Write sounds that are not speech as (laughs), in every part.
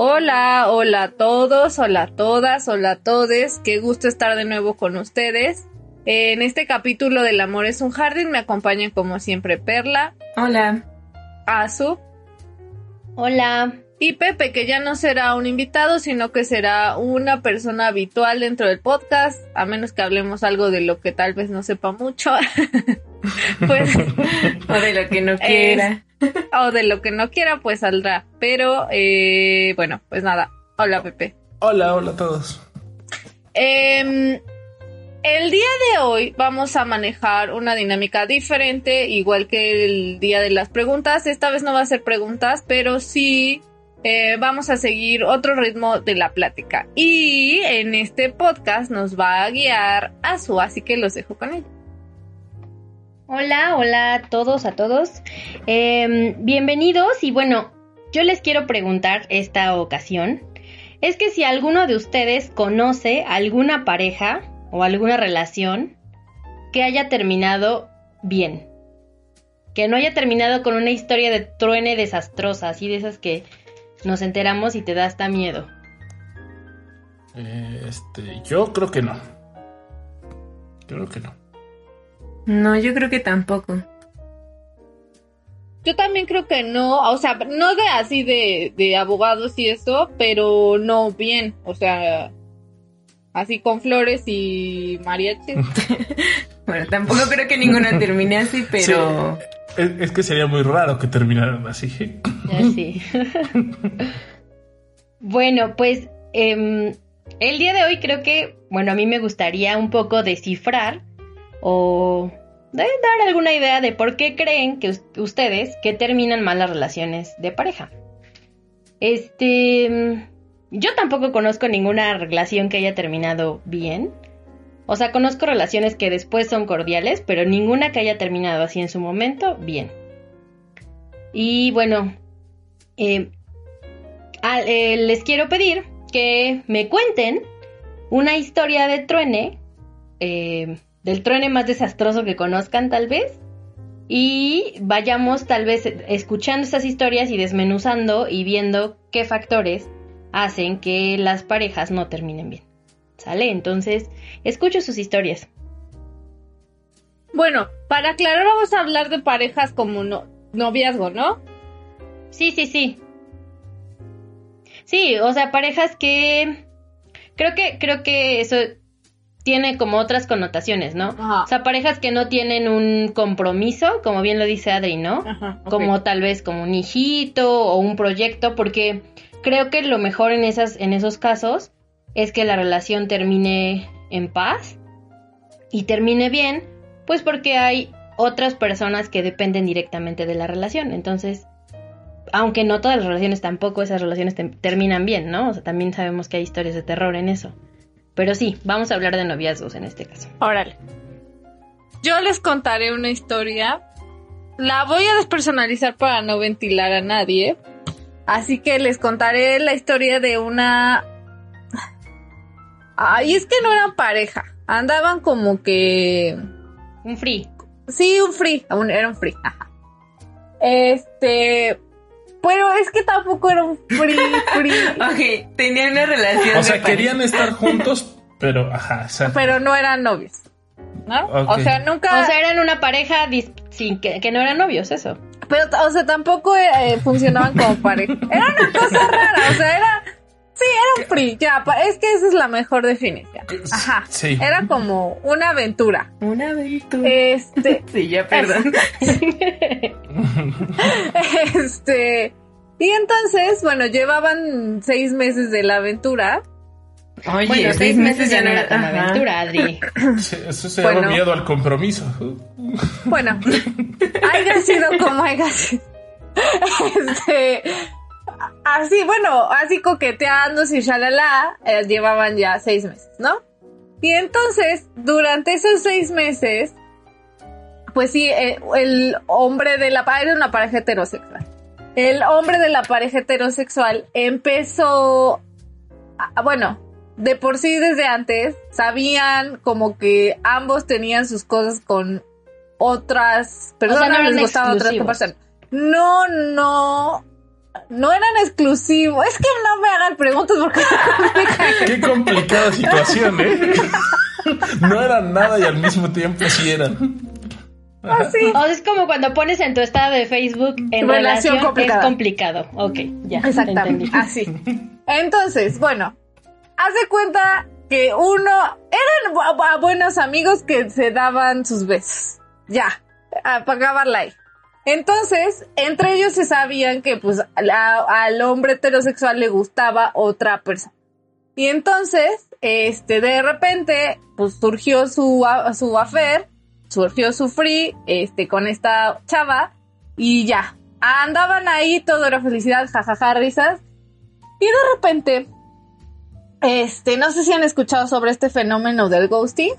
Hola, hola a todos, hola a todas, hola a todes. Qué gusto estar de nuevo con ustedes. En este capítulo del amor es un jardín me acompaña como siempre Perla. Hola. Azu. Hola. Y Pepe, que ya no será un invitado, sino que será una persona habitual dentro del podcast, a menos que hablemos algo de lo que tal vez no sepa mucho. (laughs) pues, (laughs) o de lo que no quiera. o de lo que no quiera, pues saldrá. Pero, eh, bueno, pues nada. Hola, Pepe. Hola, hola a todos. Eh, el día de hoy vamos a manejar una dinámica diferente, igual que el día de las preguntas. Esta vez no va a ser preguntas, pero sí eh, vamos a seguir otro ritmo de la plática. Y en este podcast nos va a guiar Azu, así que los dejo con él. Hola, hola a todos, a todos. Eh, bienvenidos y bueno, yo les quiero preguntar esta ocasión. Es que si alguno de ustedes conoce alguna pareja o alguna relación que haya terminado bien. Que no haya terminado con una historia de truene desastrosa, así de esas que nos enteramos y te da hasta miedo. Este, yo creo que no. Creo que no. No, yo creo que tampoco. Yo también creo que no, o sea, no de así de, de abogados y eso, pero no bien, o sea, así con flores y mariachis. (laughs) (laughs) bueno, tampoco creo que ninguna termine así, pero... Es, que sería muy raro que terminaran así. Así. bueno, pues eh, el día de hoy creo que, bueno, a mí me gustaría un poco descifrar o dar alguna idea de por qué creen que ustedes que terminan mal las relaciones de pareja. Este, yo tampoco conozco ninguna relación que haya terminado bien. O sea, conozco relaciones que después son cordiales, pero ninguna que haya terminado así en su momento, bien. Y bueno, eh, eh, les quiero pedir que me cuenten una historia de truene, eh, del truene más desastroso que conozcan tal vez, y vayamos tal vez escuchando esas historias y desmenuzando y viendo qué factores hacen que las parejas no terminen bien. ¿Sale? Entonces, escucho sus historias. Bueno, para aclarar vamos a hablar de parejas como no, noviazgo, ¿no? Sí, sí, sí. Sí, o sea, parejas que creo que creo que eso tiene como otras connotaciones, ¿no? O sea, parejas que no tienen un compromiso, como bien lo dice Adri, ¿no? Como tal vez como un hijito o un proyecto, porque creo que lo mejor en esas en esos casos es que la relación termine en paz y termine bien, pues porque hay otras personas que dependen directamente de la relación. Entonces, aunque no todas las relaciones tampoco, esas relaciones terminan bien, ¿no? O sea, también sabemos que hay historias de terror en eso. Pero sí, vamos a hablar de noviazgos en este caso. Órale. Yo les contaré una historia. La voy a despersonalizar para no ventilar a nadie. Así que les contaré la historia de una Ay, es que no eran pareja. Andaban como que. Un free. Sí, un free. era un free. Ajá. Este. Pero es que tampoco era un free, (laughs) free. ok, tenían una relación. O sea, querían estar juntos, pero ajá. Pero no eran novios. ¿No? O sea, nunca. O sea, eran una pareja sin que, que no eran novios, eso. Pero, o sea, tampoco eh, funcionaban como pareja. Era una cosa rara, o sea, era Sí, era un free, ya, es que esa es la mejor definición. Ajá. Sí. Era como una aventura. Una aventura. Este. (laughs) sí, ya, perdón. (laughs) este. Y entonces, bueno, llevaban seis meses de la aventura. Oye, bueno, seis, meses, ya no era tan aventura, Adri. (coughs) eso se llama miedo al compromiso. Bueno, (laughs) haya sido como haya sido. Este así, bueno, así coqueteando y shalala, eh, llevaban ya seis meses, ¿no? Y entonces, durante esos seis meses, pues sí, eh, el hombre de la pareja era una pareja heterosexual. El hombre de la pareja heterosexual empezó, bueno, de por sí desde antes sabían como que ambos tenían sus cosas con otras personas, no les otras personas. No, no, no eran exclusivos. Es que no me hagan preguntas porque. (laughs) Qué complicada situación, ¿eh? No eran nada y al mismo tiempo sí eran. Así. O sea, es como cuando pones en tu estado de Facebook en Relación relación, complicada. es complicado. Ok, ya. Exactamente, entendí. así. Entonces, bueno, haz de cuenta que uno eran bu- bu- buenos amigos que se daban sus besos. Ya, para acabarla ahí. Entonces, entre ellos se sabían que pues al hombre heterosexual le gustaba otra persona. Y entonces, este, de repente, pues surgió su, su affair, surgió su free, este, con esta chava, y ya. Andaban ahí, todo era felicidad, jajaja, risas. Y de repente, este, no sé si han escuchado sobre este fenómeno del ghosting.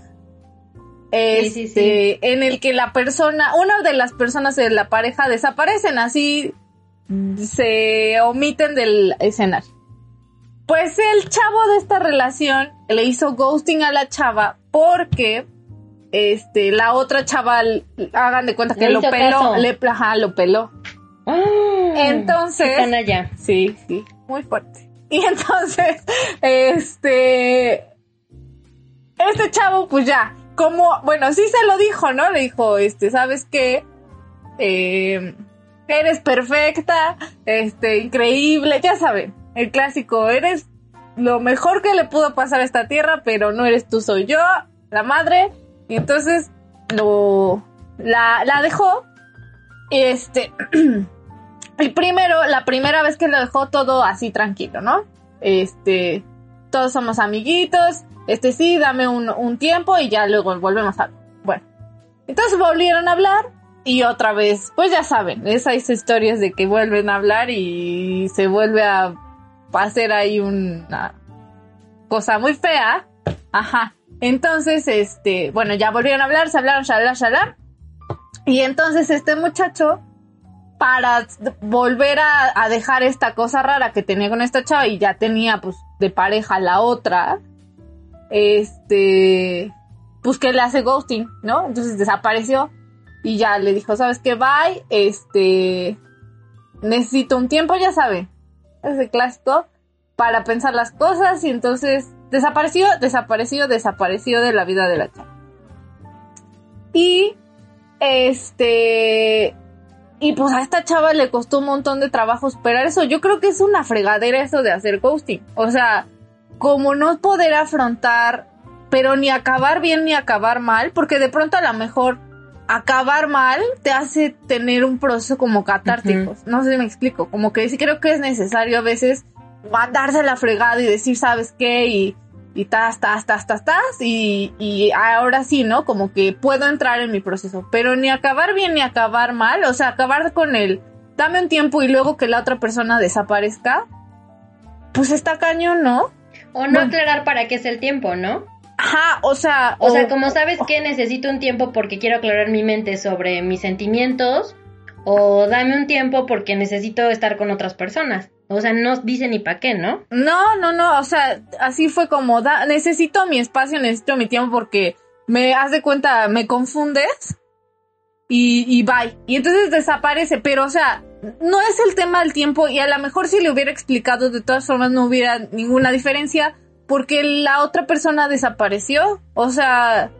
Este, Sí, sí, sí. en el que la persona, una de las personas de la pareja desaparecen, así se omiten del escenario. Pues el chavo de esta relación le hizo ghosting a la chava porque este la otra chava hagan de cuenta que Le lo peló, le ajá, lo peló. Ah, Entonces- qué canalla. Sí, sí, muy fuerte. Y entonces, (laughs) este, este chavo, pues ya, como, bueno, sí se lo dijo, ¿no? Le dijo, este, ¿sabes qué? Eh, eres perfecta, este, increíble, ya saben, el clásico, eres lo mejor que le pudo pasar a esta tierra, pero no eres tú, soy yo, la madre. Y entonces, lo, la, la dejó, este, (clears throat) Y primero, la primera vez que lo dejó todo así tranquilo, ¿no? Este, todos somos amiguitos, este sí, dame un, un tiempo y ya luego volvemos a... Bueno, entonces volvieron a hablar y otra vez, pues ya saben, esas historias de que vuelven a hablar y se vuelve a hacer ahí una cosa muy fea. Ajá. Entonces, este, bueno, ya volvieron a hablar, se hablaron, shalala, shalala. Y entonces este muchacho para volver a, a dejar esta cosa rara que tenía con esta chava y ya tenía pues de pareja la otra, este, pues que le hace ghosting, ¿no? Entonces desapareció y ya le dijo, ¿sabes qué? Bye, este, necesito un tiempo, ya saben, ese clásico, para pensar las cosas y entonces desapareció, desapareció, desapareció de la vida de la chava. Y, este, y pues a esta chava le costó un montón de trabajo superar eso. Yo creo que es una fregadera eso de hacer ghosting. O sea, como no poder afrontar, pero ni acabar bien ni acabar mal, porque de pronto a lo mejor acabar mal te hace tener un proceso como catártico. No sé si me explico. Como que sí creo que es necesario a veces mandarse la fregada y decir, ¿sabes qué? Y, y tas, tas, tas, tas, tas, y, y ahora sí, ¿no? Como que puedo entrar en mi proceso, pero ni acabar bien ni acabar mal, o sea, acabar con el dame un tiempo y luego que la otra persona desaparezca, pues está cañón, ¿no? O no Bueno. aclarar para qué es el tiempo, ¿no? Ajá, o sea, O sea, como sabes que necesito un tiempo porque quiero aclarar mi mente sobre mis sentimientos, o dame un tiempo porque necesito estar con otras personas. O sea, no dice ni para qué, ¿no? No, no, no, o sea, así fue como, da, necesito mi espacio, necesito mi tiempo porque me haz de cuenta, me confundes y, y bye. Y entonces desaparece, pero o sea, no es el tema del tiempo y a lo mejor si le hubiera explicado de todas formas no hubiera ninguna diferencia porque la otra persona desapareció, o sea,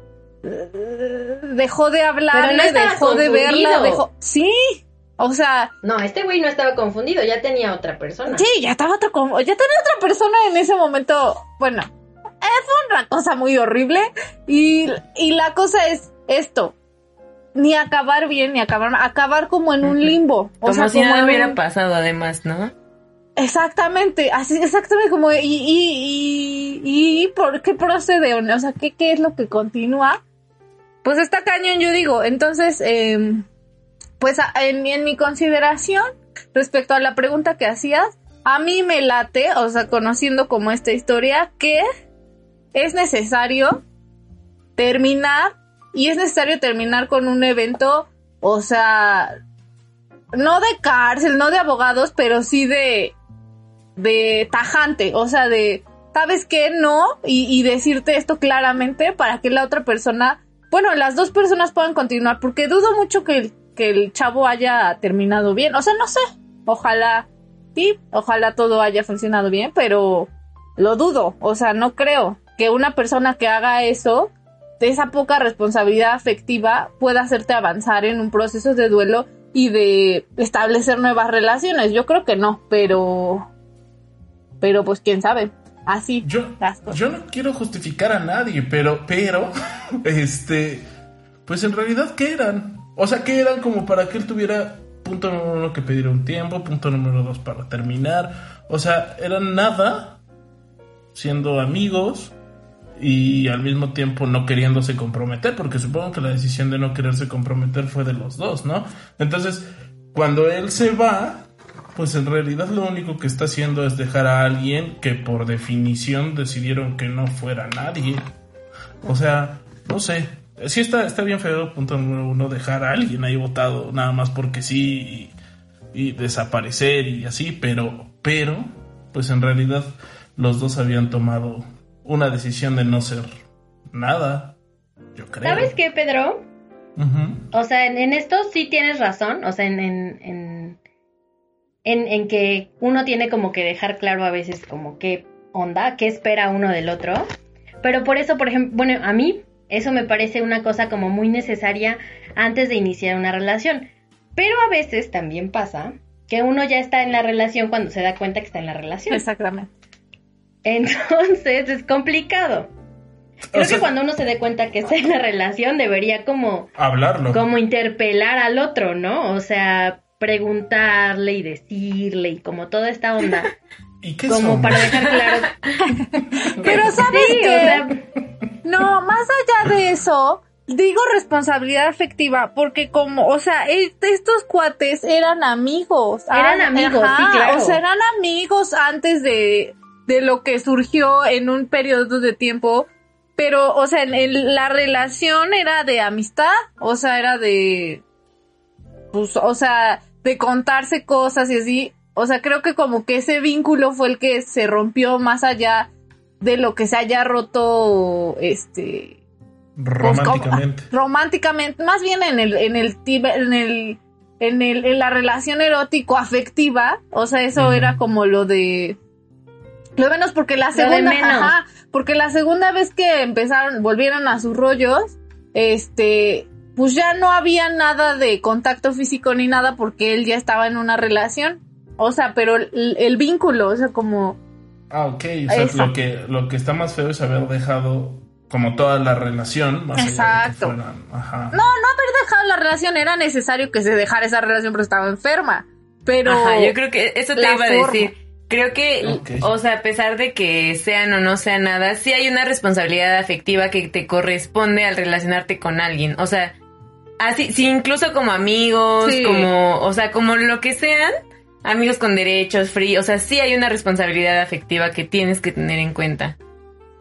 dejó de hablarle, estaba dejó de verla, dejó, sí, o sea, No, este güey no estaba confundido, ya tenía otra persona. Sí, ya estaba otro, ya tenía otra persona en ese momento. Bueno, eh, fue una cosa muy horrible. Y, y la cosa es esto. Ni acabar bien, ni acabar. Acabar como en un limbo. O Como sea, si como nada hubiera un- pasado, además, ¿no? Exactamente, así, exactamente como, y, y, y, y ¿por qué procede? O sea, ¿qué, qué es lo que continúa? Pues está cañón, yo digo. Entonces, em, pues en, mi- en mi consideración, respecto a la pregunta que hacías, a mí me late, o sea, conociendo como esta historia, que es necesario terminar, y es necesario terminar con un evento, o sea, no de cárcel, no de abogados, pero sí de, de tajante, o sea, de, ¿sabes qué? No, y, decirte esto claramente para que la otra persona, bueno, las dos personas puedan continuar, porque dudo mucho que el, que el chavo haya terminado bien, o sea, no sé, ojalá. sí, ojalá todo haya funcionado bien, pero lo dudo, o sea, no creo que una persona que haga eso, esa poca responsabilidad afectiva, pueda hacerte avanzar en un proceso de duelo y de establecer nuevas relaciones. Yo creo que no, pero, pero pues quién sabe. Así. Yo, yo no quiero justificar a nadie, pero, pero, (laughs) este, pues en realidad, ¿qué eran? O sea, ¿qué eran como para que él tuviera punto número uno que pedir un tiempo, punto número dos para terminar? O sea, eran nada, siendo amigos y al mismo tiempo no queriéndose comprometer, porque supongo que la decisión de no quererse comprometer fue de los dos, ¿no? Entonces, cuando él se va, pues en realidad lo único que está haciendo es dejar a alguien que por definición decidieron que no fuera nadie. O sea, no sé. Sí está, está bien feo, punto número uno, dejar a alguien ahí votado nada más porque sí y, y desaparecer y así, pero, pero, pues en realidad los dos habían tomado una decisión de no ser nada, yo creo. ¿Sabes qué, Pedro? O sea, en, esto sí tienes razón, o sea, en, en, en, que uno tiene como que dejar claro a veces como qué onda, qué espera uno del otro. Pero por eso, por ejemplo, bueno, a mí eso me parece una cosa como muy necesaria antes de iniciar una relación. Pero a veces también pasa que uno ya está en la relación cuando se da cuenta que está en la relación. Exactamente. Entonces es complicado. Creo que cuando uno se dé cuenta que está en la relación debería como hablarlo. Como interpelar al otro, ¿no? O sea, preguntarle y decirle y como toda esta onda. (laughs) ¿Y qué como para dejar claro. (laughs) Pero sabes que no, más allá de eso, digo responsabilidad afectiva porque como, o sea, estos cuates eran amigos. Eran amigos, sí, claro. O sea, eran amigos antes de de lo que surgió en un periodo de tiempo, pero, o sea, en, la relación era de amistad, o sea, era de, pues, o sea, de contarse cosas y así, o sea, creo que como que ese vínculo fue el que se rompió más allá de lo que se haya roto, este, pues, románticamente. románticamente, más bien en el, en el, en el, en el, en la relación erótico afectiva, o sea, eso era como lo de, lo menos porque la segunda, porque la segunda vez que empezaron, volvieron a sus rollos, este, pues ya no había nada de contacto físico ni nada porque él ya estaba en una relación. O sea, pero el, vínculo, o sea, como... Ah, ok. O sea, lo que, lo que está más feo es haber dejado como toda la relación. Más Exacto. No, no haber dejado la relación, era necesario que se dejara esa relación pero estaba enferma. Pero... Ajá, yo creo que eso te iba a decir Creo que, o sea, a pesar de que sean o no sean nada, sí hay una responsabilidad afectiva que te corresponde al relacionarte con alguien. O sea, así, sí, incluso como amigos, como, o sea, como lo que sean, amigos con derechos, free, o sea, sí hay una responsabilidad afectiva que tienes que tener en cuenta.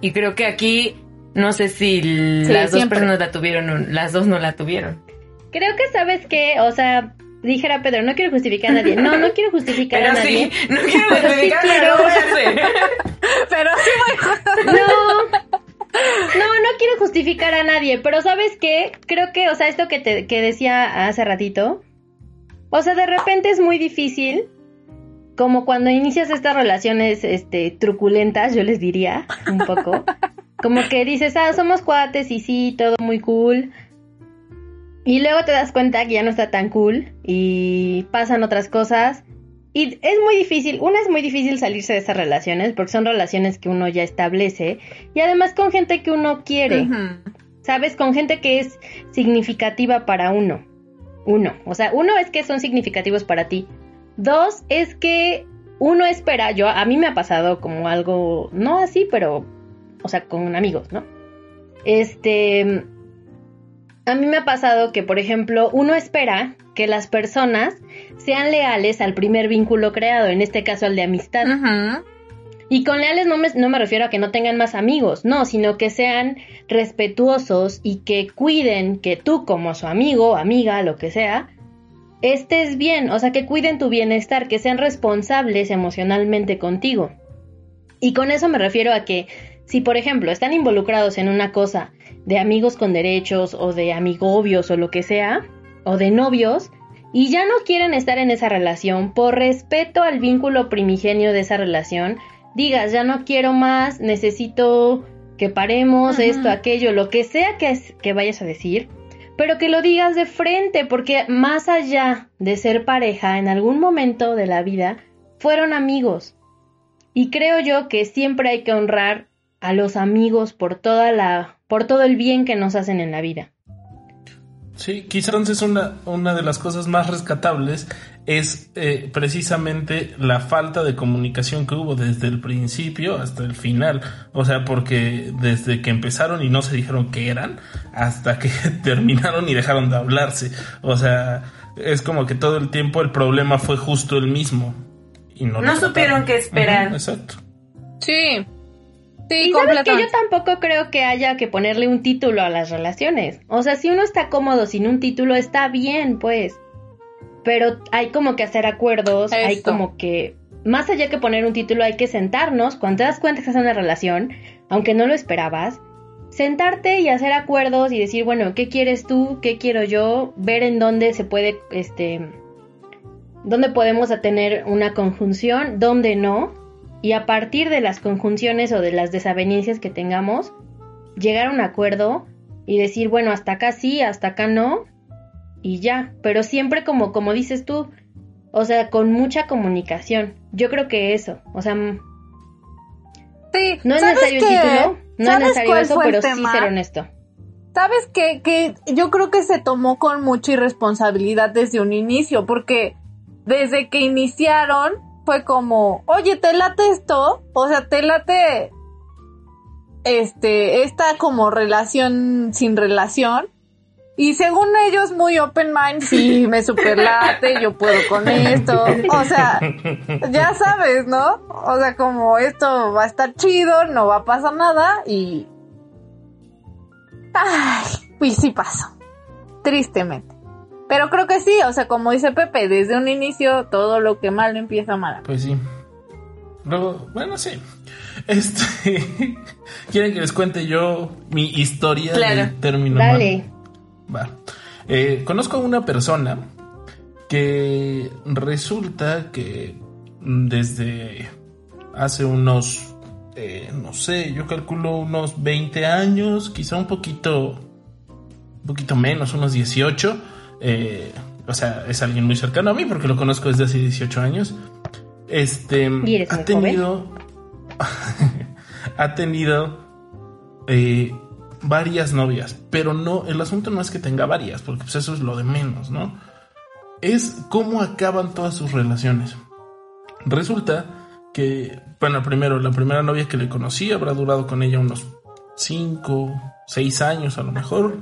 Y creo que aquí, no sé si las dos personas la tuvieron o las dos no la tuvieron. Creo que sabes que, o sea, dijera Pedro, no quiero justificar a nadie. No, no quiero justificar a nadie. Sí, no quiero (laughs) justificar sí quiero. (laughs) pero sí voy No. No, no quiero justificar a nadie, pero ¿sabes qué? Creo que, o sea, esto que te que decía hace ratito, o sea, de repente es muy difícil como cuando inicias estas relaciones este truculentas, yo les diría, un poco. Como que dices, "Ah, somos cuates y sí, todo muy cool." Y luego te das cuenta que ya no está tan cool y pasan otras cosas. Y es muy difícil, una es muy difícil salirse de esas relaciones porque son relaciones que uno ya establece y además con gente que uno quiere, ¿sabes? Con gente que es significativa para uno. Uno, o sea, uno es que son significativos para ti. Dos es que uno espera, yo a mí me ha pasado como algo, no así, pero, o sea, con amigos, ¿no? Este, a mí me ha pasado que, por ejemplo, uno espera que las personas sean leales al primer vínculo creado, en este caso al de amistad. Y con leales no me, no me refiero a que no tengan más amigos, no, sino que sean respetuosos y que cuiden que tú como su amigo, amiga, lo que sea, estés bien, o sea, que cuiden tu bienestar, que sean responsables emocionalmente contigo. Y con eso me refiero a que si, por ejemplo, están involucrados en una cosa de amigos con derechos o de amigobios o lo que sea, o de novios, y ya no quieren estar en esa relación por respeto al vínculo primigenio de esa relación, digas, ya no quiero más, necesito que paremos esto, aquello, lo que sea que, que vayas a decir, pero que lo digas de frente, porque más allá de ser pareja, en algún momento de la vida, fueron amigos. Y creo yo que siempre hay que honrar a los amigos por toda la, por todo el bien que nos hacen en la vida. Sí, quizás entonces una, una de las cosas más rescatables es eh, precisamente la falta de comunicación que hubo desde el principio hasta el final. O sea, porque desde que empezaron y no se dijeron qué eran, hasta que (laughs) terminaron y dejaron de hablarse. O sea, es como que todo el tiempo el problema fue justo el mismo. Y no, no supieron qué esperar. exacto. Sí, Sí, sabes que yo tampoco creo que haya que ponerle un título a las relaciones. O sea, si uno está cómodo sin un título, está bien, pues. Pero hay como que hacer acuerdos, hay como que... Más allá que poner un título, hay que sentarnos, cuando te das cuenta que es una relación, aunque no lo esperabas, sentarte y hacer acuerdos y decir, bueno, ¿qué quieres tú? ¿Qué quiero yo? Ver en dónde se puede, este, dónde podemos tener una conjunción, dónde no, y a partir de las conjunciones o de las desavenencias que tengamos, llegar a un acuerdo y decir, bueno, hasta acá sí, hasta acá no, y ya, pero siempre como, como dices tú, o sea, con mucha comunicación. Yo creo que eso, o sea, sí, no es necesario el título, no es necesario eso, pero sí ser honesto. ¿Sabes qué? Que yo creo que se tomó con mucha irresponsabilidad desde un inicio, porque desde que iniciaron fue como, oye, ¿te late esto? O sea, ¿te late este, esta como relación sin relación? Y según ellos, muy open mind, sí, (laughs) me superlate, yo puedo con esto. O sea, ya sabes, ¿no? O sea, como esto va a estar chido, no va a pasar nada y... Ay, pues sí pasó. Tristemente. Pero creo que sí, o sea, como dice Pepe, desde un inicio todo lo que mal empieza mal. Pues sí. Luego, bueno, sí. Este, (laughs) ¿quieren que les cuente yo mi historia claro. término Dale. Va. Eh, conozco a una persona que resulta que desde hace unos, eh, no sé, yo calculo unos 20 años, quizá un poquito, un poquito menos, unos 18, eh, o sea, es alguien muy cercano a mí porque lo conozco desde hace 18 años. Este ha tenido (laughs) ha tenido eh, varias novias, pero no el asunto no es que tenga varias, porque pues eso es lo de menos, ¿no? Es cómo acaban todas sus relaciones. Resulta que, bueno, primero, la primera novia que le conocí habrá durado con ella unos 5, 6 años a lo mejor,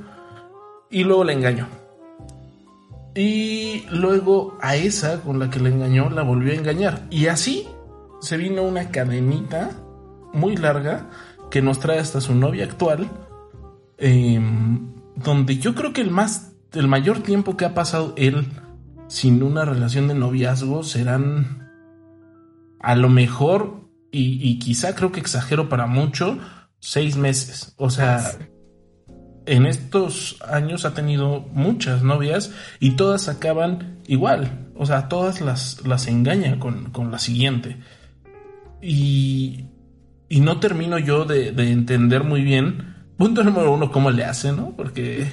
y luego la engañó. Y luego a esa con la que le engañó la volvió a engañar. Y así se vino una cadenita muy larga que nos trae hasta su novia actual. Em, donde yo creo que el más, el mayor tiempo que ha pasado él sin una relación de noviazgo serán a lo mejor, y, y quizá creo que exagero para mucho, seis meses. O sea, en estos años ha tenido muchas novias y todas acaban igual. O sea, todas las, las engaña con, la siguiente. Y, y no termino yo de, entender muy bien, punto número uno, cómo le hace, ¿no? Porque,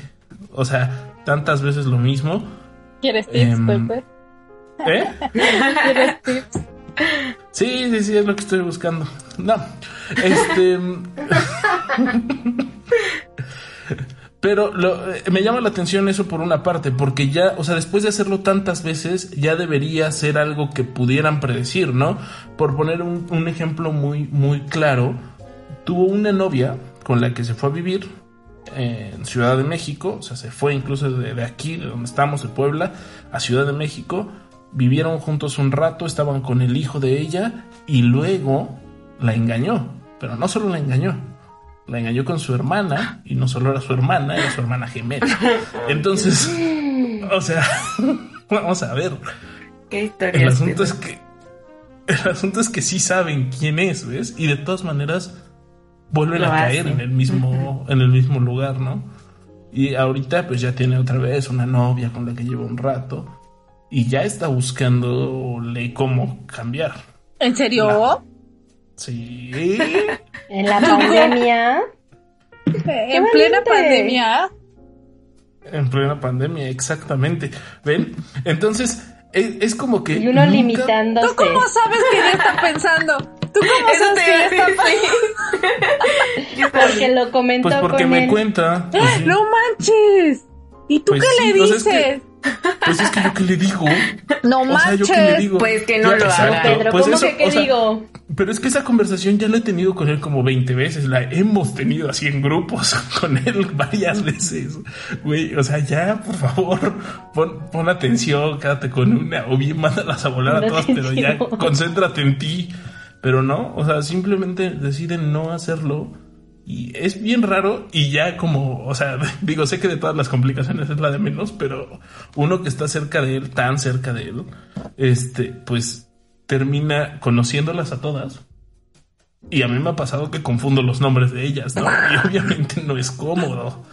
o sea, tantas veces lo mismo. ¿Quieres tips, Pepe? ¿Eh? ¿Quieres tips? Sí, sí, sí, es lo que estoy buscando. No, este... (laughs) Pero lo, eh, me llama la atención eso por una parte, porque ya, o sea, después de hacerlo tantas veces, ya debería ser algo que pudieran predecir, ¿no? Por poner un, ejemplo muy, muy claro, tuvo una novia con la que se fue a vivir en Ciudad de México, o sea, se fue incluso de, de aquí, de donde estamos, de Puebla, a Ciudad de México, vivieron juntos un rato, estaban con el hijo de ella y luego la engañó, pero no solo la engañó, la engañó con su hermana y no solo era su hermana, era su hermana gemela. Entonces, o sea, (laughs) vamos a ver. ¿Qué historia el asunto es que el asunto es que sí saben quién es, ¿ves? Y de todas maneras vuelven a caer en el mismo en el mismo lugar, ¿no? Y ahorita pues ya tiene otra vez una novia con la que lleva un rato y ya está buscándole cómo cambiar. ¿En serio? Sí. en la pandemia. en plena pandemia. En plena pandemia, exactamente. ¿Ven? Entonces, es, como que. Y uno limitándose. ¿Tú cómo sabes que ella está pensando? ¿Tú cómo sabes que está pensando? (laughs) porque lo comentó Pues porque me cuenta. Pues ¡No manches! ¿Y tú pues qué le dices? Pues es que yo qué le digo. (laughs) No manches. Pues que no lo haga. Pedro, pues ¿cómo que qué digo? Pero es que esa conversación ya la he tenido con él como 20 veces. La hemos tenido así en grupos (laughs) con él varias veces. Güey, o sea, ya, por favor, pon, atención, quédate con una. O bien mándalas a volar a todas, pero ya concéntrate en ti. Pero no, o sea, simplemente deciden no hacerlo y es bien raro y ya como, o sea, (laughs) digo, sé que de todas las complicaciones es la de menos, pero uno que está cerca de él, tan cerca de él, este, pues termina conociéndolas a todas. Y a mí me ha pasado que confundo los nombres de ellas, ¿no? Y (laughs) obviamente no es cómodo.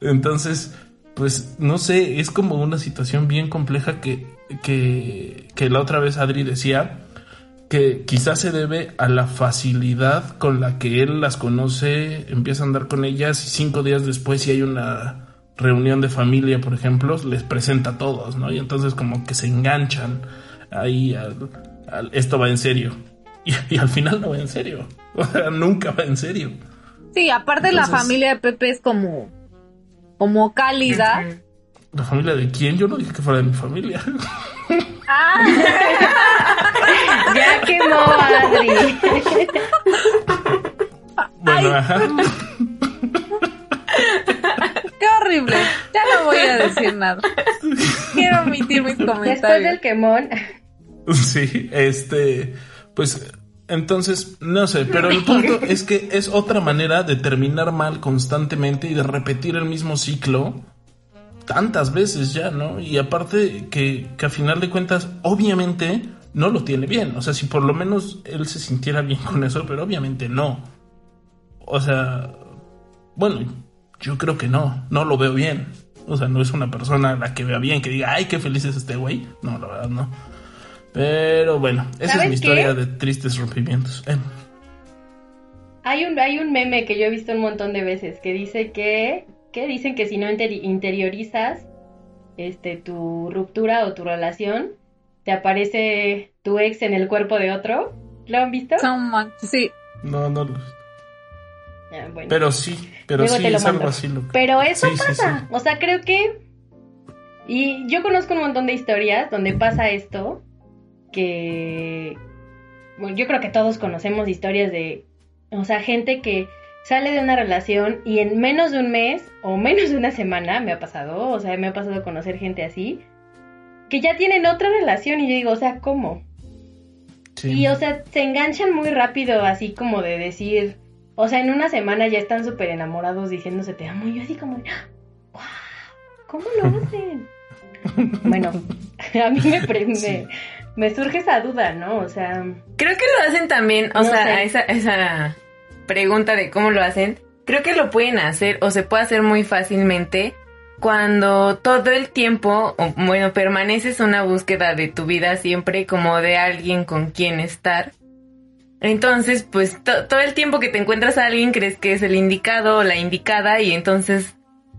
Entonces, pues no sé, es como una situación bien compleja que, que, que la otra vez Adri decía que quizás se debe a la facilidad con la que él las conoce, empieza a andar con ellas y cinco días después si hay una reunión de familia, por ejemplo, les presenta a todos, ¿no? Y entonces como que se enganchan ahí al, esto va en serio. (laughs) Y, al final no va en serio. (laughs) O sea, nunca va en serio. Sí, aparte la familia de Pepe es como, como cálida. ¿La familia de quién? Yo no dije que fuera de mi familia. Ah. (laughs) ya quemó Adri. bueno, ajá. Qué horrible. Ya no voy a decir nada. Quiero omitir mis comentarios. Después del quemón. Sí, este, pues entonces, no sé, pero el punto es que es otra manera de terminar mal constantemente y de repetir el mismo ciclo tantas veces ya, ¿no? Y aparte que, que a final de cuentas, obviamente no lo tiene bien. O sea, si por lo menos él se sintiera bien con eso, pero obviamente no. O sea, bueno, yo creo que no, no lo veo bien. O sea, no es una persona a la que vea bien, que diga, ay, qué feliz es este güey. No, la verdad no. Pero bueno, esa es mi historia de tristes rompimientos. Eh. Hay un, hay un meme que yo he visto un montón de veces que dice que que dicen que si no interiorizas este, tu ruptura o tu relación, te aparece tu ex en el cuerpo de otro. ¿Lo han visto? Sí. No, no lo ah, Pero sí, pero sí, es algo así. Pero eso pasa. O sea, creo que... Y yo conozco un montón de historias donde pasa esto, que... Bueno, yo creo que todos conocemos historias de... O sea, gente que sale de una relación y en menos de un mes o menos de una semana me ha pasado, o sea, me ha pasado conocer gente así, que ya tienen otra relación y yo digo, o sea, ¿cómo? Y, o sea, se enganchan muy rápido, así como de decir, o sea, en una semana ya están súper enamorados diciéndose te amo, y yo así como, ¡Wow! ¿Cómo lo (laughs) hacen? bueno, (laughs) a mí me, me, surge esa duda, ¿no? O sea... Creo que lo hacen también, o sea, esa, esa pregunta de cómo lo hacen, creo que lo pueden hacer o se puede hacer muy fácilmente cuando todo el tiempo, bueno, permaneces una búsqueda de tu vida siempre como de alguien con quien estar. Entonces, pues todo el tiempo que te encuentras a alguien crees que es el indicado o la indicada y entonces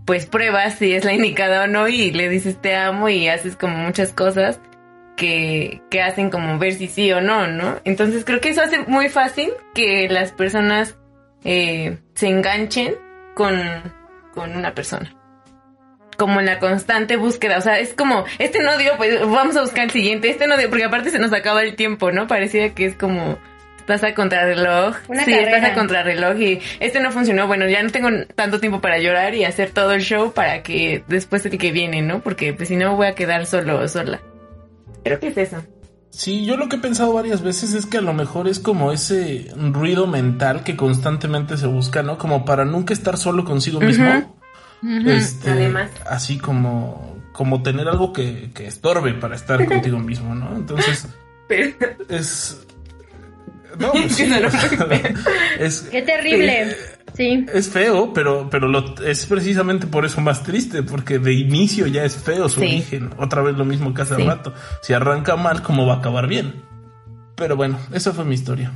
pues pruebas si es la (laughs) indicada o no y le dices te amo y haces como muchas cosas que, que hacen como ver si sí o no, ¿no? Entonces creo que eso hace muy fácil que las personas eh, se enganchen con, con una persona. Como en la constante búsqueda, o sea, es como, este no dio, pues vamos a buscar el siguiente, este no dio, porque aparte se nos acaba el tiempo, ¿no? Parecía que es como, estás a contrarreloj. sí, estás a contrarreloj y este no funcionó. Bueno, ya no tengo tanto tiempo para llorar y hacer todo el show para que después el que viene, ¿no? Porque pues si no voy a quedar solo o sola. Creo que es eso. Sí, yo lo que he pensado varias veces es que a lo mejor es como ese ruido mental que constantemente se busca, ¿no? Como para nunca estar solo consigo mismo. Este, Además. Así como, como tener algo que, que estorbe para estar (laughs) contigo mismo, ¿no? Entonces, es... No, pues (laughs) (laughs) es... Qué terrible. Sí. Es feo, pero, pero lo, es precisamente por eso más triste, porque de inicio ya es feo su origen. Otra vez lo mismo que hace rato. Si arranca mal, ¿cómo va a acabar bien? Pero bueno, esa fue mi historia.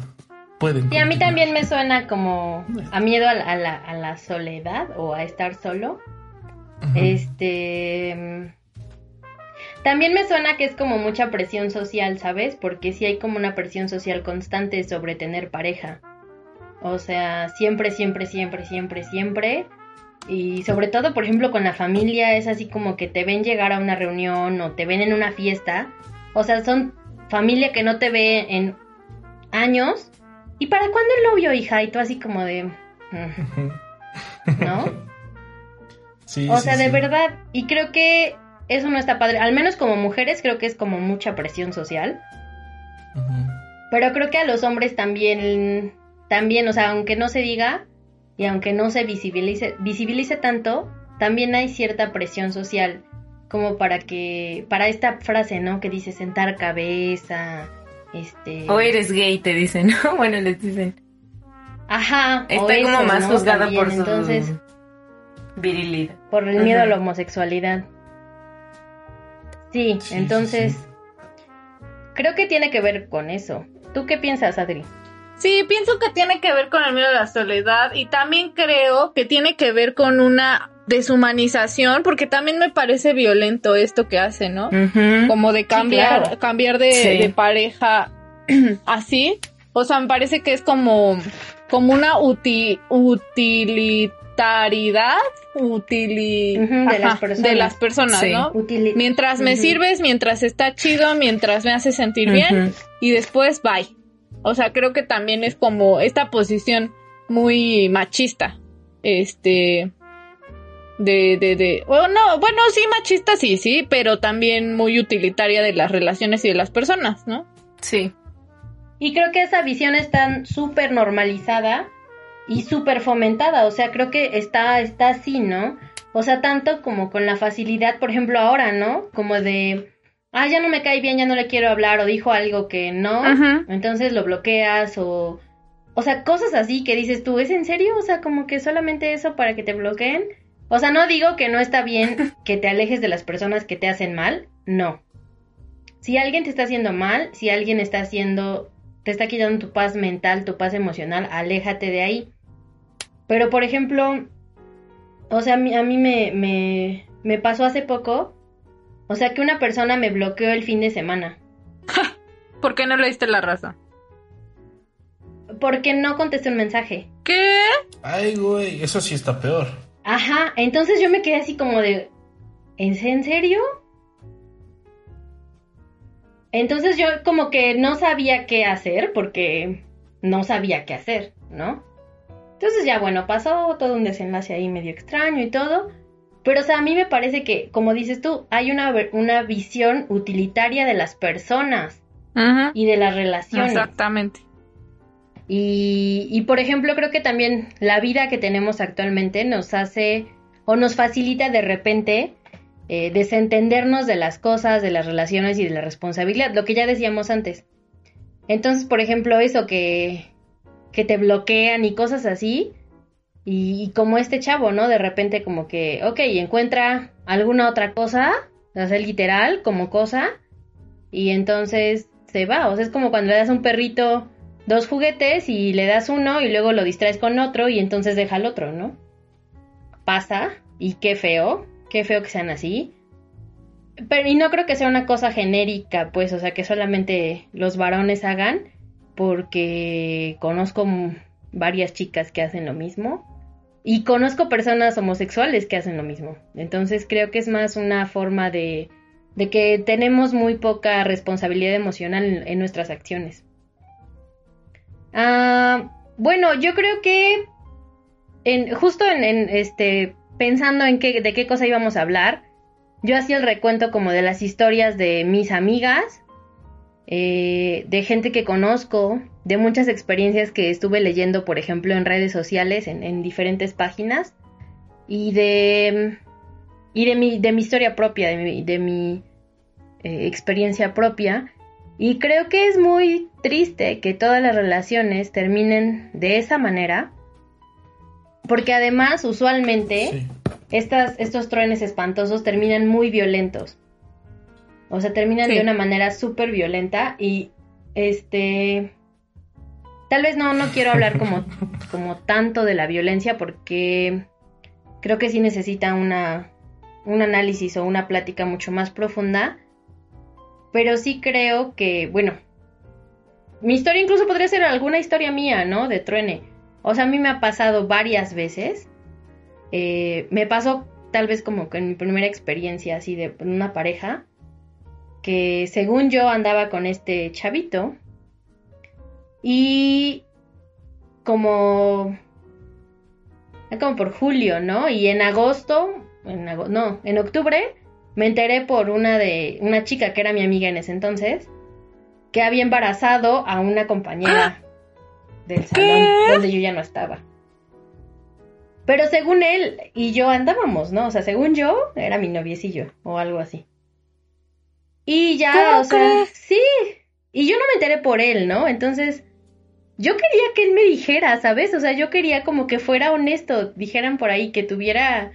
Pueden. Y a mí también me suena como a miedo a la, a la, soledad o a estar solo. Este. También me suena que es como mucha presión social, ¿sabes? Porque sí hay como una presión social constante sobre tener pareja. O sea, siempre, siempre, siempre, siempre, siempre. Y sobre todo, por ejemplo, con la familia es así como que te ven llegar a una reunión o te ven en una fiesta. O sea, son familia que no te ve en años. ¿Y para cuándo el novio, hija? Y tú así como de... Mm". ¿No? (laughs) Sí, o sea, de verdad. Y creo que eso no está padre. Al menos como mujeres creo que es como mucha presión social. Pero creo que a los hombres también también, o sea, aunque no se diga y aunque no se visibilice, visibilice tanto, también hay cierta presión social como para que, para esta frase, ¿no? Que dice sentar cabeza, este... O eres gay, te dicen, ¿no? (laughs) Bueno, les dicen. Ajá. Está como más juzgada por su entonces, virilidad. Por el miedo a la homosexualidad. Sí, entonces... Creo que tiene que ver con eso. ¿Tú qué piensas, Adri? Sí, pienso que tiene que ver con el miedo a la soledad y también creo que tiene que ver con una deshumanización, porque también me parece violento esto que hace, ¿no? Como de cambiar, cambiar de, pareja (clears throat) así. O sea, me parece que es como, como una utilitaridad utili de, las personas, ¿no? mientras me sirves, mientras está chido, mientras me hace sentir bien y después bye. O sea, creo que también es como esta posición muy machista. Este. De, de, de. Oh, no, bueno, sí, machista, sí, sí, pero también muy utilitaria de las relaciones y de las personas, ¿no? Sí. Y creo que esa visión está súper normalizada y súper fomentada. O sea, creo que está, está así, ¿no? O sea, tanto como con la facilidad, por ejemplo, ahora, ¿no? Como de ah, ya no me cae bien, ya no le quiero hablar, o dijo algo que no, entonces lo bloqueas, o, o sea, cosas así que dices tú, ¿es en serio? O sea, como que solamente eso para que te bloqueen. O sea, no digo que no está bien (laughs) que te alejes de las personas que te hacen mal, no. Si alguien te está haciendo mal, si alguien está haciendo, te está quitando tu paz mental, tu paz emocional, aléjate de ahí. Pero, por ejemplo, o sea, a mí, a mí me, me, me pasó hace poco o sea que una persona me bloqueó el fin de semana. (laughs) ¿Por qué no le diste la raza? Porque no contesté un mensaje. ¿Qué? Ay, güey, eso sí está peor. Ajá, entonces yo me quedé así como de... ¿En serio? Entonces yo como que no sabía qué hacer porque no sabía qué hacer, ¿no? Entonces ya bueno, pasó todo un desenlace ahí medio extraño y todo. Pero, o sea, a mí me parece que, como dices tú, hay una, una visión utilitaria de las personas y de las relaciones. Exactamente. Y, por ejemplo, creo que también la vida que tenemos actualmente nos hace o nos facilita de repente eh, desentendernos de las cosas, de las relaciones y de la responsabilidad, lo que ya decíamos antes. Entonces, por ejemplo, eso que, que te bloquean y cosas así, y, como este chavo, ¿no? De repente como que, ok, encuentra alguna otra cosa, sea, literal, como cosa, y entonces se va. O sea, es como cuando le das un perrito dos juguetes y le das uno y luego lo distraes con otro y entonces deja el otro, ¿no? Pasa, y qué feo, qué feo que sean así. Pero, y no creo que sea una cosa genérica, pues, o sea, que solamente los varones hagan, porque conozco varias chicas que hacen lo mismo y conozco personas homosexuales que hacen lo mismo. Entonces creo que es más una forma de, de que tenemos muy poca responsabilidad emocional en, nuestras acciones. Ah, bueno, yo creo que en, justo en, este pensando en qué, de qué cosa íbamos a hablar, yo hacía el recuento como de las historias de mis amigas eh, de gente que conozco, de muchas experiencias que estuve leyendo, por ejemplo, en redes sociales, en, diferentes páginas, y de, y de, mi, de mi historia propia, de mi, de mi eh, experiencia propia. Y creo que es muy triste que todas las relaciones terminen de esa manera. Porque además, usualmente, estas, estos truenes espantosos terminan muy violentos. O sea, terminan de una manera súper violenta y este... Tal vez no, no quiero hablar como, (laughs) como tanto de la violencia porque creo que sí necesita una, un análisis o una plática mucho más profunda. Pero sí creo que, bueno, mi historia incluso podría ser alguna historia mía, ¿no? De truene. O sea, a mí me ha pasado varias veces. Eh, me pasó tal vez como que en mi primera experiencia así de una pareja. Que según yo andaba con este chavito. Y como... Como por julio, ¿no? Y en agosto, en no, en octubre, me enteré por una de una chica que era mi amiga en ese entonces, que había embarazado a una compañera del salón donde yo ya no estaba. Pero según él y yo andábamos, ¿no? O sea, según yo, era mi noviecillo o algo así. Y ya, o sea, sí. Y yo no me enteré por él, ¿no? Entonces, yo quería que él me dijera, ¿sabes? O sea, yo quería como que fuera honesto, dijeran por ahí, que tuviera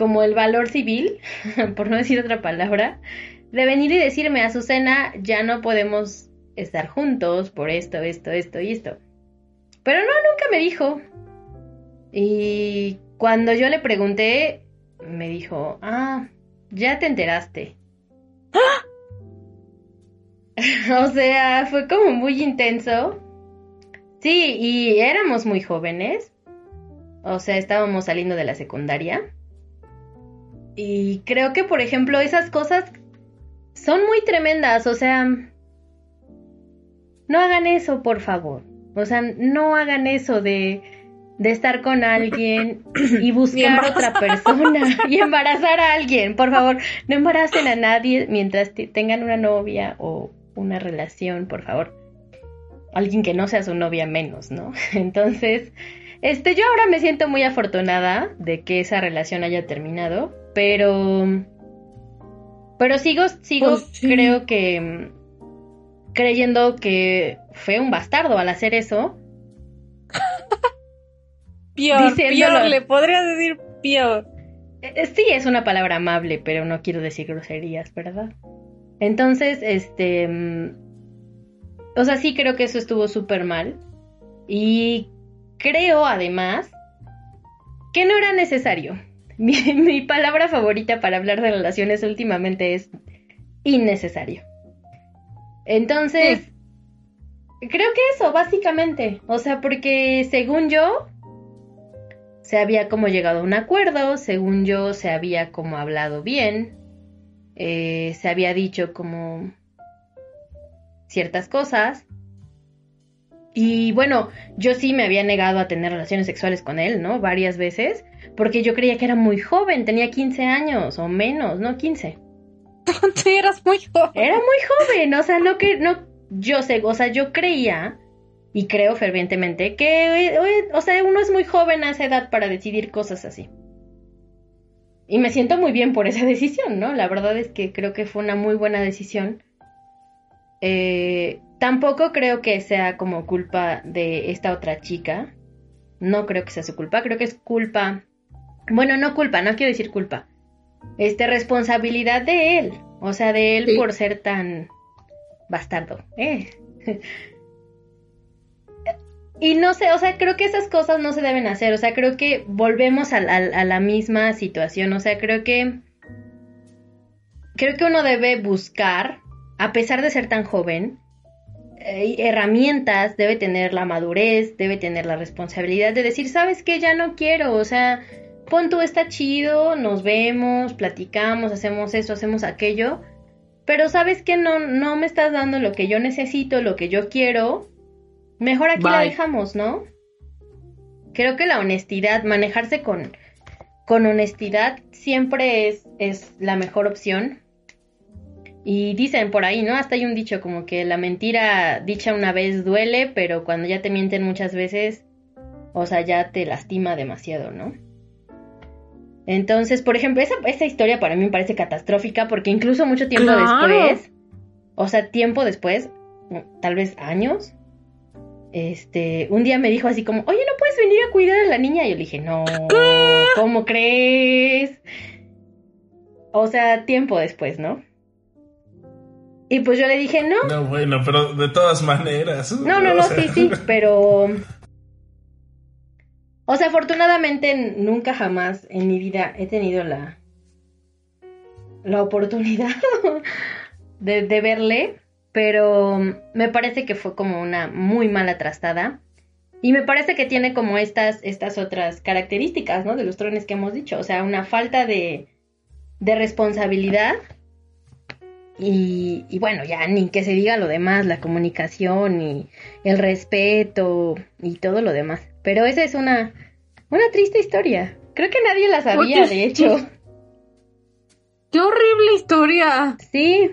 como el valor civil, (laughs) por no decir otra palabra, de venir y decirme, Azucena, ya no podemos estar juntos por esto, esto, esto y esto. Pero no, nunca me dijo. Y cuando yo le pregunté, me dijo, ah, ya te enteraste. (laughs) o sea, fue como muy intenso. Sí, y éramos muy jóvenes. O sea, estábamos saliendo de la secundaria. Y creo que, por ejemplo, esas cosas son muy tremendas. O sea, no hagan eso, por favor. O sea, no hagan eso de, de estar con alguien y (clears throat) buscar otra persona (laughs) y embarazar a alguien. Por favor, no embaracen a nadie mientras tengan una novia o una relación, por favor. Alguien que no sea su novia menos, ¿no? (laughs) Entonces, este, yo ahora me siento muy afortunada de que esa relación haya terminado, pero, pero sigo, sigo, pues creo que creyendo que fue un bastardo al hacer eso. (laughs) peor, peor, le podrías decir peor. Eh, eh, sí, es una palabra amable, pero no quiero decir groserías, ¿verdad? Entonces, este... Mm, o sea, sí creo que eso estuvo súper mal. Y creo, además, que no era necesario. (laughs) mi palabra favorita para hablar de relaciones últimamente es innecesario. Entonces, creo que eso, básicamente. O sea, porque según yo, se había como llegado a un acuerdo, según yo, se había como hablado bien, eh, se había dicho como ciertas cosas. Y bueno, yo sí me había negado a tener relaciones sexuales con él, ¿no? Varias veces, porque yo creía que era muy joven, tenía 15 años o menos, ¿no? 15. Tú (laughs) eras muy joven. Era muy joven, o sea, no que, no, yo sé, o sea, yo creía y creo fervientemente que, o sea, uno es muy joven a esa edad para decidir cosas así. Y me siento muy bien por esa (laughs) decisión, ¿no? La verdad es que creo que fue una muy buena decisión. Eh, tampoco creo que sea como culpa de esta otra chica. No creo que sea su culpa, creo que es culpa. Bueno, no culpa, no quiero decir culpa este, responsabilidad de él, o sea, de él por ser tan bastardo. Eh. (laughs) y no sé, o sea, creo que esas cosas no se deben hacer, o sea, creo que volvemos a, la misma situación, o sea, creo que creo que uno debe buscar, a pesar de ser tan joven, eh, herramientas, debe tener la madurez, debe tener la responsabilidad de decir, sabes que ya no quiero, o sea, pon tú está chido, nos vemos, platicamos, hacemos eso, hacemos aquello, pero sabes que no, no me estás dando lo que yo necesito, lo que yo quiero, mejor aquí la dejamos, ¿no? Creo que la honestidad, manejarse con, con honestidad siempre es, es la mejor opción. Y dicen por ahí, ¿no? Hasta hay un dicho como que la mentira dicha una vez duele, pero cuando ya te mienten muchas veces, o sea, ya te lastima demasiado, ¿no? Entonces, por ejemplo, esa, esa historia para mí me parece catastrófica porque incluso mucho tiempo después, o sea, tiempo después, tal vez años, este, un día me dijo así como, oye, ¿no puedes venir a cuidar a la niña? Y yo le dije, no, (laughs) ¿cómo crees? O sea, tiempo después, ¿no? Y pues yo le dije, no. No, bueno, pero de todas maneras. No, no, no, sí, sí, pero... O sea, afortunadamente nunca jamás en mi vida he tenido la, la oportunidad (laughs) de, de verle, pero me parece que fue como una muy mala trastada. Y me parece que tiene como estas, estas otras características, ¿no? De los trones que hemos dicho. O sea, una falta de, de responsabilidad. Y, y, bueno, ya ni que se diga lo demás, la comunicación y el respeto y todo lo demás. Pero esa es una, una triste historia. Creo que nadie la sabía, de hecho. ¡Qué horrible historia! Sí,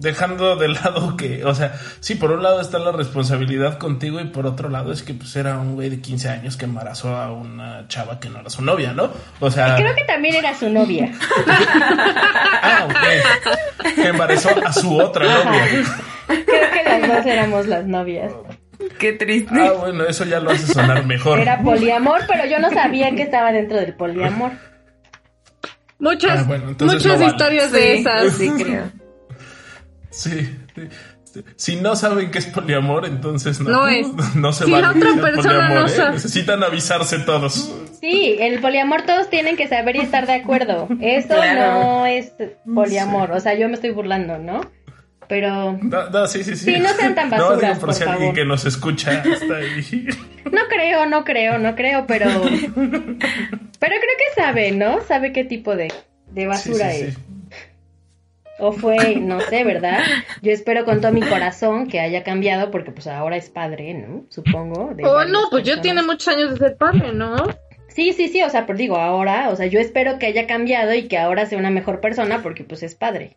dejando de lado (laughs) que, o sea, sí, por un lado está la responsabilidad contigo y por otro lado es que pues era un güey de 15 años que embarazó a una chava que no era su novia, ¿no? O sea... Creo que también era su novia. (laughs) ah, ok. Que embarazó a su otra novia. Creo que las dos éramos las novias. Qué triste. Ah, bueno, eso ya lo hace sonar mejor. Era poliamor, pero yo no sabía que estaba dentro del poliamor. Muchas, ah, muchas historias de esas, sí creo. Sí, Si no saben qué es poliamor, entonces no, no, es. (laughs) no se si la otra persona no ¿eh? Necesitan avisarse todos. Sí, el poliamor todos tienen que saber y estar de acuerdo. Eso no es poliamor. O sea, yo me estoy burlando, ¿no? Pero. No, sí, sí, sí. Sí, no sean tan basuras, (laughs) no, digo, por, por si favor. alguien que nos escucha está ahí. (laughs) No creo, no creo, no creo, pero. Pero creo que sabe, ¿no? Sabe qué tipo de, de basura Sí, sí, es. O fue, no sé, ¿verdad? Yo espero con todo mi corazón que haya cambiado porque pues ahora es padre, ¿no? Supongo. de Oh, no, pues personas. tiene muchos años de ser padre, ¿no? Sí, sí, sí, o sea, pero digo, ahora, o sea, yo espero que haya cambiado y que ahora sea una mejor persona porque pues es padre.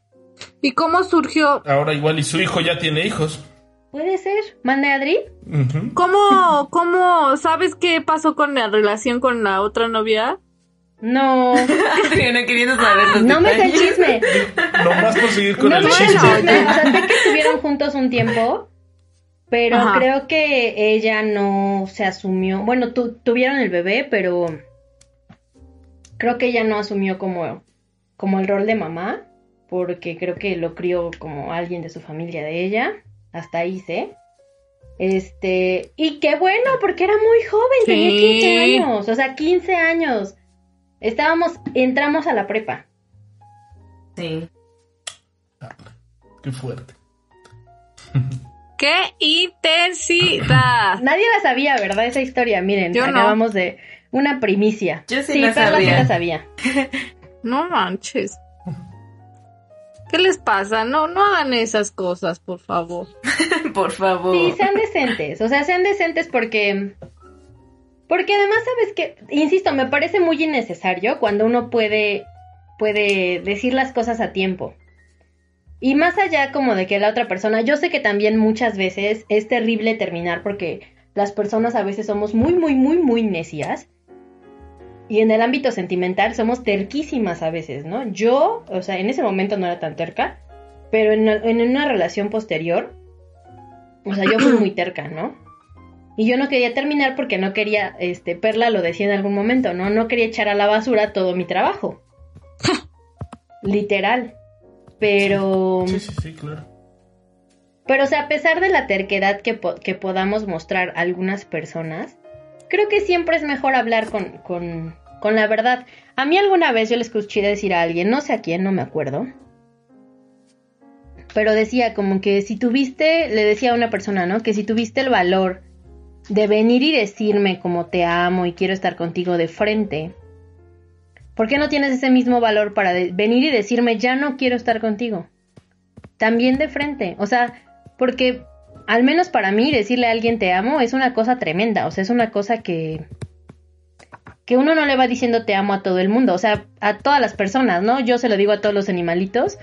¿Y cómo surgió? Ahora igual y su hijo ya tiene hijos. Puede ser. ¿Mande Adri? ¿Cómo, cómo, sabes qué pasó con la relación con la otra novia? No. (laughs) Adriana queriendo saber los No me sé el chisme. Nomás por seguir con no el me chisme. O sea, sé que estuvieron juntos un tiempo, pero Ajá. creo que ella no se asumió. Bueno, tu- tuvieron el bebé, pero creo que ella no asumió como, como el rol de mamá, porque creo que lo crió como alguien de su familia de ella. Hasta ahí sé. Este, y qué bueno, porque era muy joven, tenía Sí. 15 años, o sea, 15 años. Estábamos, entramos a la prepa. Sí. Qué fuerte. ¡Qué intensidad! Nadie la sabía, ¿verdad? Esa historia, miren, Yo no. acabamos de una primicia. Yo sí la Perla sí sabía. la sabía. (laughs) No manches. ¿Qué les pasa? No, no hagan esas cosas, por favor. (laughs) Por favor. Sí, sean decentes, o sea, sean decentes porque... Porque además, ¿sabes qué? Insisto, me parece muy innecesario cuando uno puede, puede decir las cosas a tiempo. Y más allá como de que la otra persona, yo sé que también muchas veces es terrible terminar porque las personas a veces somos muy, muy, muy, muy necias. Y en el ámbito sentimental somos terquísimas a veces, ¿no? Yo, o sea, en ese momento no era tan terca, pero en, en una relación posterior, o sea, yo fui muy terca, ¿no? Y yo no quería terminar porque no quería, este, Perla lo decía en algún momento, ¿no? No quería echar a la basura todo mi trabajo. (laughs) Literal. Pero... Sí, sí, sí, claro. Pero, o sea, a pesar de la terquedad que, po- que podamos mostrar algunas personas, creo que siempre es mejor hablar con, con, con la verdad. A mí alguna vez yo le escuché decir a alguien, no sé a quién, no me acuerdo, pero decía como que si tuviste, le decía a una persona, ¿no? Que si tuviste el valor de venir y decirme como te amo y quiero estar contigo de frente, ¿por qué no tienes ese mismo valor para venir y decirme ya no quiero estar contigo? También de frente, o sea, porque al menos para mí decirle a alguien te amo es una cosa tremenda, o sea, es una cosa que que uno no le va diciendo te amo a todo el mundo, o sea, a todas las personas, ¿no? Yo se lo digo a todos los animalitos,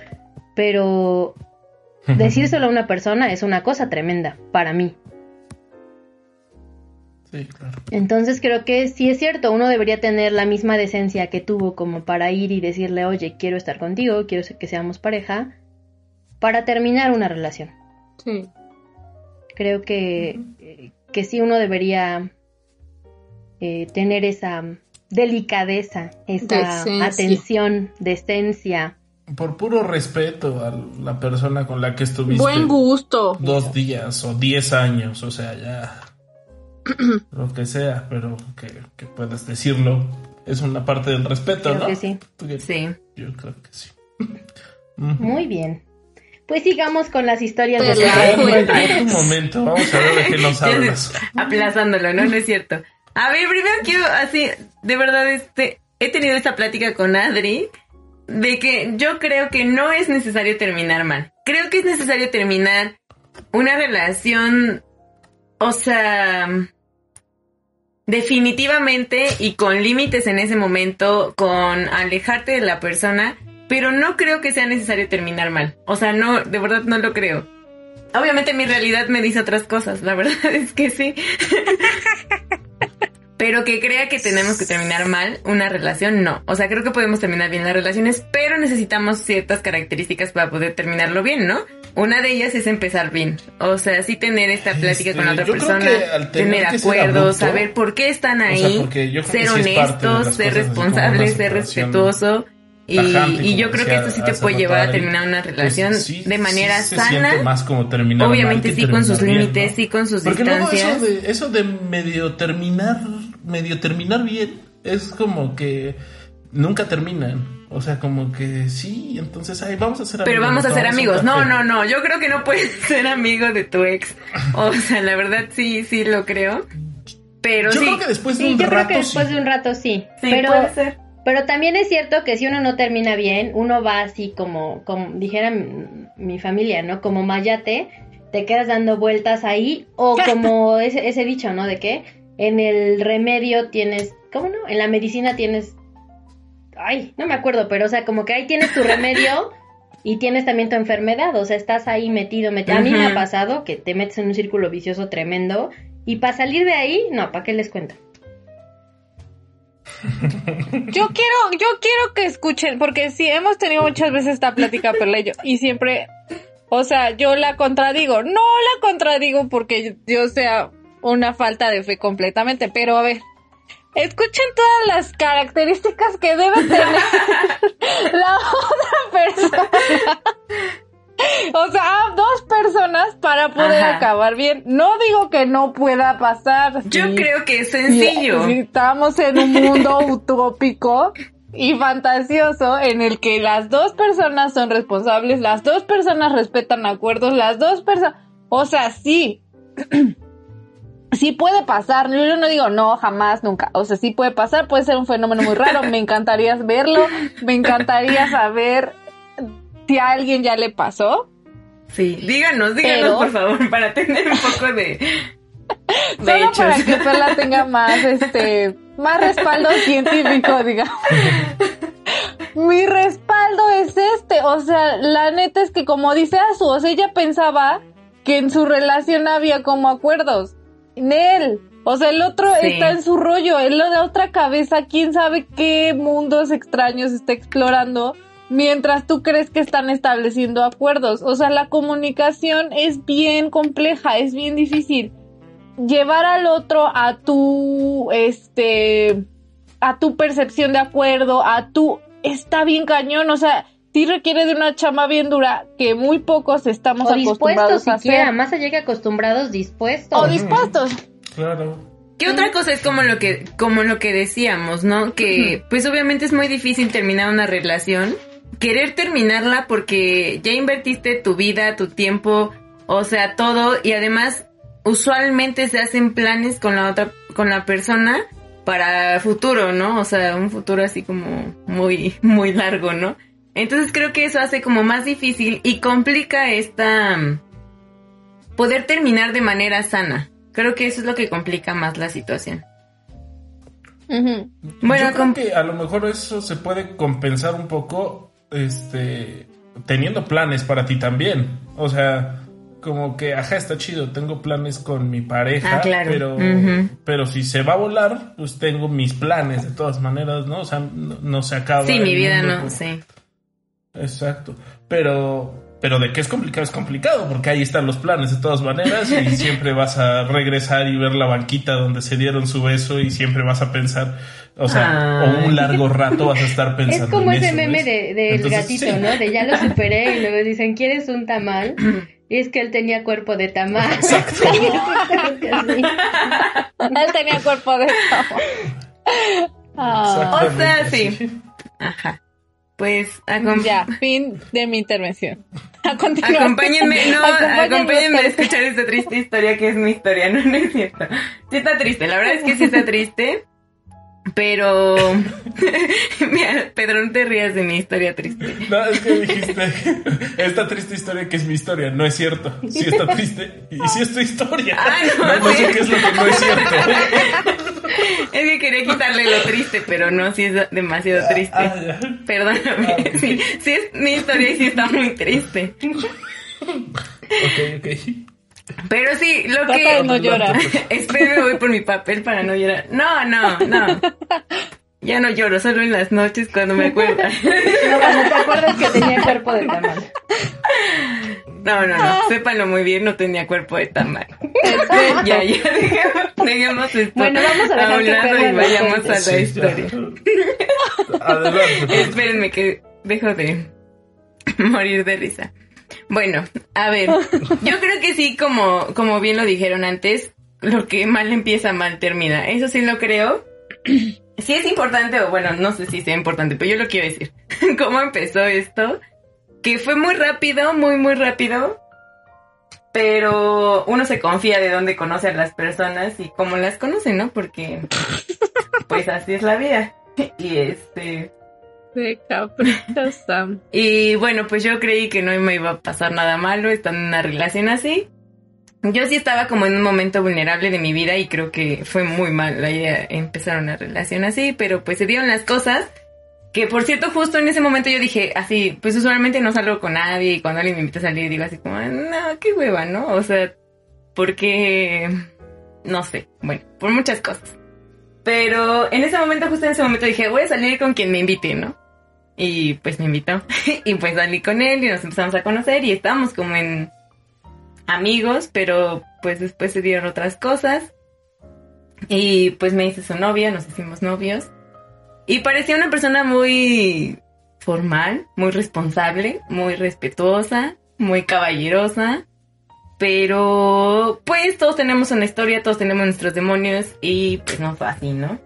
pero (laughs) decírselo a una persona es una cosa tremenda para mí. Sí, claro. Entonces creo que sí es cierto, uno debería tener la misma decencia que tuvo como para ir y decirle, oye, quiero estar contigo, quiero que seamos pareja, para terminar una relación. Sí. Creo que, que sí uno debería eh, tener esa delicadeza, esa atención, decencia. Por puro respeto a la persona con la que estuviste. Buen gusto. Dos días o diez años, o sea, ya. (clears throat) lo que sea, pero que, que puedas decirlo es una parte del respeto, ¿no? sí. sí. Yo creo que sí. Muy bien. Pues sigamos con las historias de Un momento, vamos a ver de qué nos (laughs) hablas. Aplazándolo, ¿no? No es cierto. A ver, primero quiero, así, de verdad, este, he tenido esta plática con Adri de que yo creo que no es necesario terminar mal. Creo que es necesario terminar una relación, o sea, definitivamente y con límites en ese momento, con alejarte de la persona, pero no creo que sea necesario terminar mal. O sea, no, de verdad no lo creo. Obviamente mi realidad me dice otras cosas, la verdad (laughs) es que sí. Pero que crea que tenemos que terminar mal una relación, no. O sea, creo que podemos terminar bien las relaciones, pero necesitamos ciertas características para poder terminarlo bien, ¿no? Una de ellas es empezar bien. O sea, sí tener esta plática con la otra este, persona, tener acuerdos, saber por qué están ahí, ser honestos, ser responsables, ser respetuoso. Y, yo creo que esto sí te puede llevar a terminar una pues relación de manera sana. Más como terminar Obviamente sí con sus límites, sí con sus distancias. eso, de, eso de medio terminar, medio terminar bien, es como que nunca terminan. O sea, como que sí, entonces ahí vamos a ser amigos. Pero vamos a ser amigos. No, no, no. Yo creo que no puedes (laughs) ser amigo de tu ex. O sea, la verdad sí, sí lo creo. Pero yo sí. creo que después de un yo creo que después de un rato sí. sí pero, puede ser. pero también es cierto que si uno no termina bien, uno va así como, como dijera mi, familia, ¿no? Como mayate, te quedas dando vueltas ahí. O (laughs) como ese, ese dicho, ¿no? De que en el remedio tienes, ¿cómo no? En la medicina tienes ay, no me acuerdo, pero o sea, como que ahí tienes tu remedio y tienes también tu enfermedad, o sea, estás ahí metido, metido. A mí me ha pasado que te metes en un círculo vicioso tremendo y para salir de ahí, no, ¿para qué les cuento? (laughs) Yo quiero, yo quiero que escuchen, porque sí, hemos tenido muchas veces esta plática, Perla y yo, y siempre, o sea, yo la contradigo, no la contradigo porque yo sea una falta de fe completamente, pero a ver, Escuchen todas las características que debe tener (laughs) la otra persona. O sea, dos personas para poder acabar bien. No digo que no pueda pasar. Yo creo que es sencillo. estamos en un mundo utópico y fantasioso en el que las dos personas son responsables, las dos personas respetan acuerdos, las dos personas... O sea, sí. (clears throat) sí puede pasar, yo no digo no, jamás, nunca, o sea, sí puede pasar, puede ser un fenómeno muy raro, me encantaría verlo, me encantaría saber si a alguien ya le pasó. Sí, díganos, díganos por favor, para tener un poco de... (laughs) de Solo para que Perla tenga más, este, más respaldo (laughs) científico, digamos. Mi respaldo es este, o sea, la neta es que como dice Azu, o sea, ella pensaba que en su relación había como acuerdos él. O sea, el otro está en su rollo, él lo de otra cabeza, quién sabe qué mundos extraños está explorando, mientras tú crees que están estableciendo acuerdos. O sea, la comunicación es bien compleja, es bien difícil. Llevar al otro a tu, este, a tu percepción de acuerdo, a tu, está bien cañón, o sea, sí requiere de una chama bien dura que muy pocos estamos acostumbrados a hacer. Más allá que acostumbrados, dispuestos. O dispuestos. Claro. ¿Qué otra cosa es como lo que, como lo que decíamos, ¿no? Que pues obviamente es muy difícil terminar una relación. Querer terminarla porque ya invertiste tu vida, tu tiempo, o sea, todo, y además usualmente se hacen planes con la otra, con la persona para futuro, ¿no? O sea, un futuro así como muy, muy largo, ¿no? Entonces creo que eso hace como más difícil y complica esta... Mm, poder terminar de manera sana. Creo que eso es lo que complica más la situación. Bueno, Yo creo que a lo mejor eso se puede compensar un poco, este, teniendo planes para ti también. O sea, como que, ajá, está chido, tengo planes con mi pareja, ah, pero, pero si se va a volar, pues tengo mis planes de todas maneras, ¿no? O sea, no, se acaba. Sí, mi vida no, sí. Exacto. Pero, pero de que es complicado, es complicado, porque ahí están los planes de todas maneras y (laughs) siempre vas a regresar y ver la banquita donde se dieron su beso y siempre vas a pensar, o sea, o un largo rato vas a estar (laughs) pensando. Es como ese meme del de, gatito, ¿no? De ya lo superé y luego (laughs) dicen, ¿quieres un tamal? (clears throat) Y es que él tenía cuerpo de tamal. Exacto. él tenía cuerpo de tamal. o sea, sí. Ajá. Pues ya, fin de mi intervención. Acompáñenme, no, acompáñenme, a escuchar esta triste historia que es mi historia, no, no es cierto. Sí está triste, la verdad es que sí está triste. Pero. (laughs) Mira, Pedro, no te rías de mi historia triste. No, es que dijiste. (laughs) Esta triste historia que es mi historia. No es cierto. Sí está triste. Y sí es tu historia. Ah, no, no, sé qué es lo que no es cierto. (laughs) Es que quería quitarle lo triste, pero no, sí es demasiado triste. Ah, Perdóname. Ah, sí, sí es mi historia y sí está muy triste. Ok, ok. Pero sí, lo que. no llora. (laughs) Espero voy por mi papel para no llorar. No, no, no. (laughs) Ya no lloro, solo en las noches cuando me acuerdo. No, (laughs) cuando te acuerdas que tenía cuerpo de tamal. No, no, no. Sépanlo muy bien, no tenía cuerpo de tamal. ya, ya, dejemos, esto. Bueno, vamos a, dejar a un lado y vayamos a la historia. Adelante. Espérenme que dejo de morir de risa. Bueno, a ver, (laughs) yo creo que sí, como, como bien lo dijeron antes, lo que mal empieza, mal termina. Eso sí lo creo. Sí es importante, o bueno, no sé si sea importante, pero yo lo quiero decir. (laughs) ¿Cómo empezó esto? Que fue muy rápido, muy, muy rápido. Pero uno se confía de dónde conoce a las personas y cómo las conoce, ¿no? Porque, pues así es la vida. (laughs) Y este, (laughs) y bueno, pues yo creí que no me iba a pasar nada malo estando en una relación así. Yo sí estaba como en un momento vulnerable de mi vida y creo que fue muy mal la idea empezar una relación así, pero pues se dieron las cosas. Que por cierto, justo en ese momento yo dije así, pues usualmente no salgo con nadie y cuando alguien me invita a salir digo así como, no, qué hueva, ¿no? O sea, porque, no sé, bueno, por muchas cosas. Pero en ese momento, justo en ese momento dije, voy a salir con quien me invite, ¿no? Y pues me invitó. (laughs) y pues salí con él y nos empezamos a conocer y estábamos como en amigos, pero pues después se dieron otras cosas. Y pues me hice su novia, nos hicimos novios. Y parecía una persona muy formal, muy responsable, muy respetuosa, muy caballerosa. Pero pues todos tenemos una historia, todos tenemos nuestros demonios y pues no fue así, ¿no?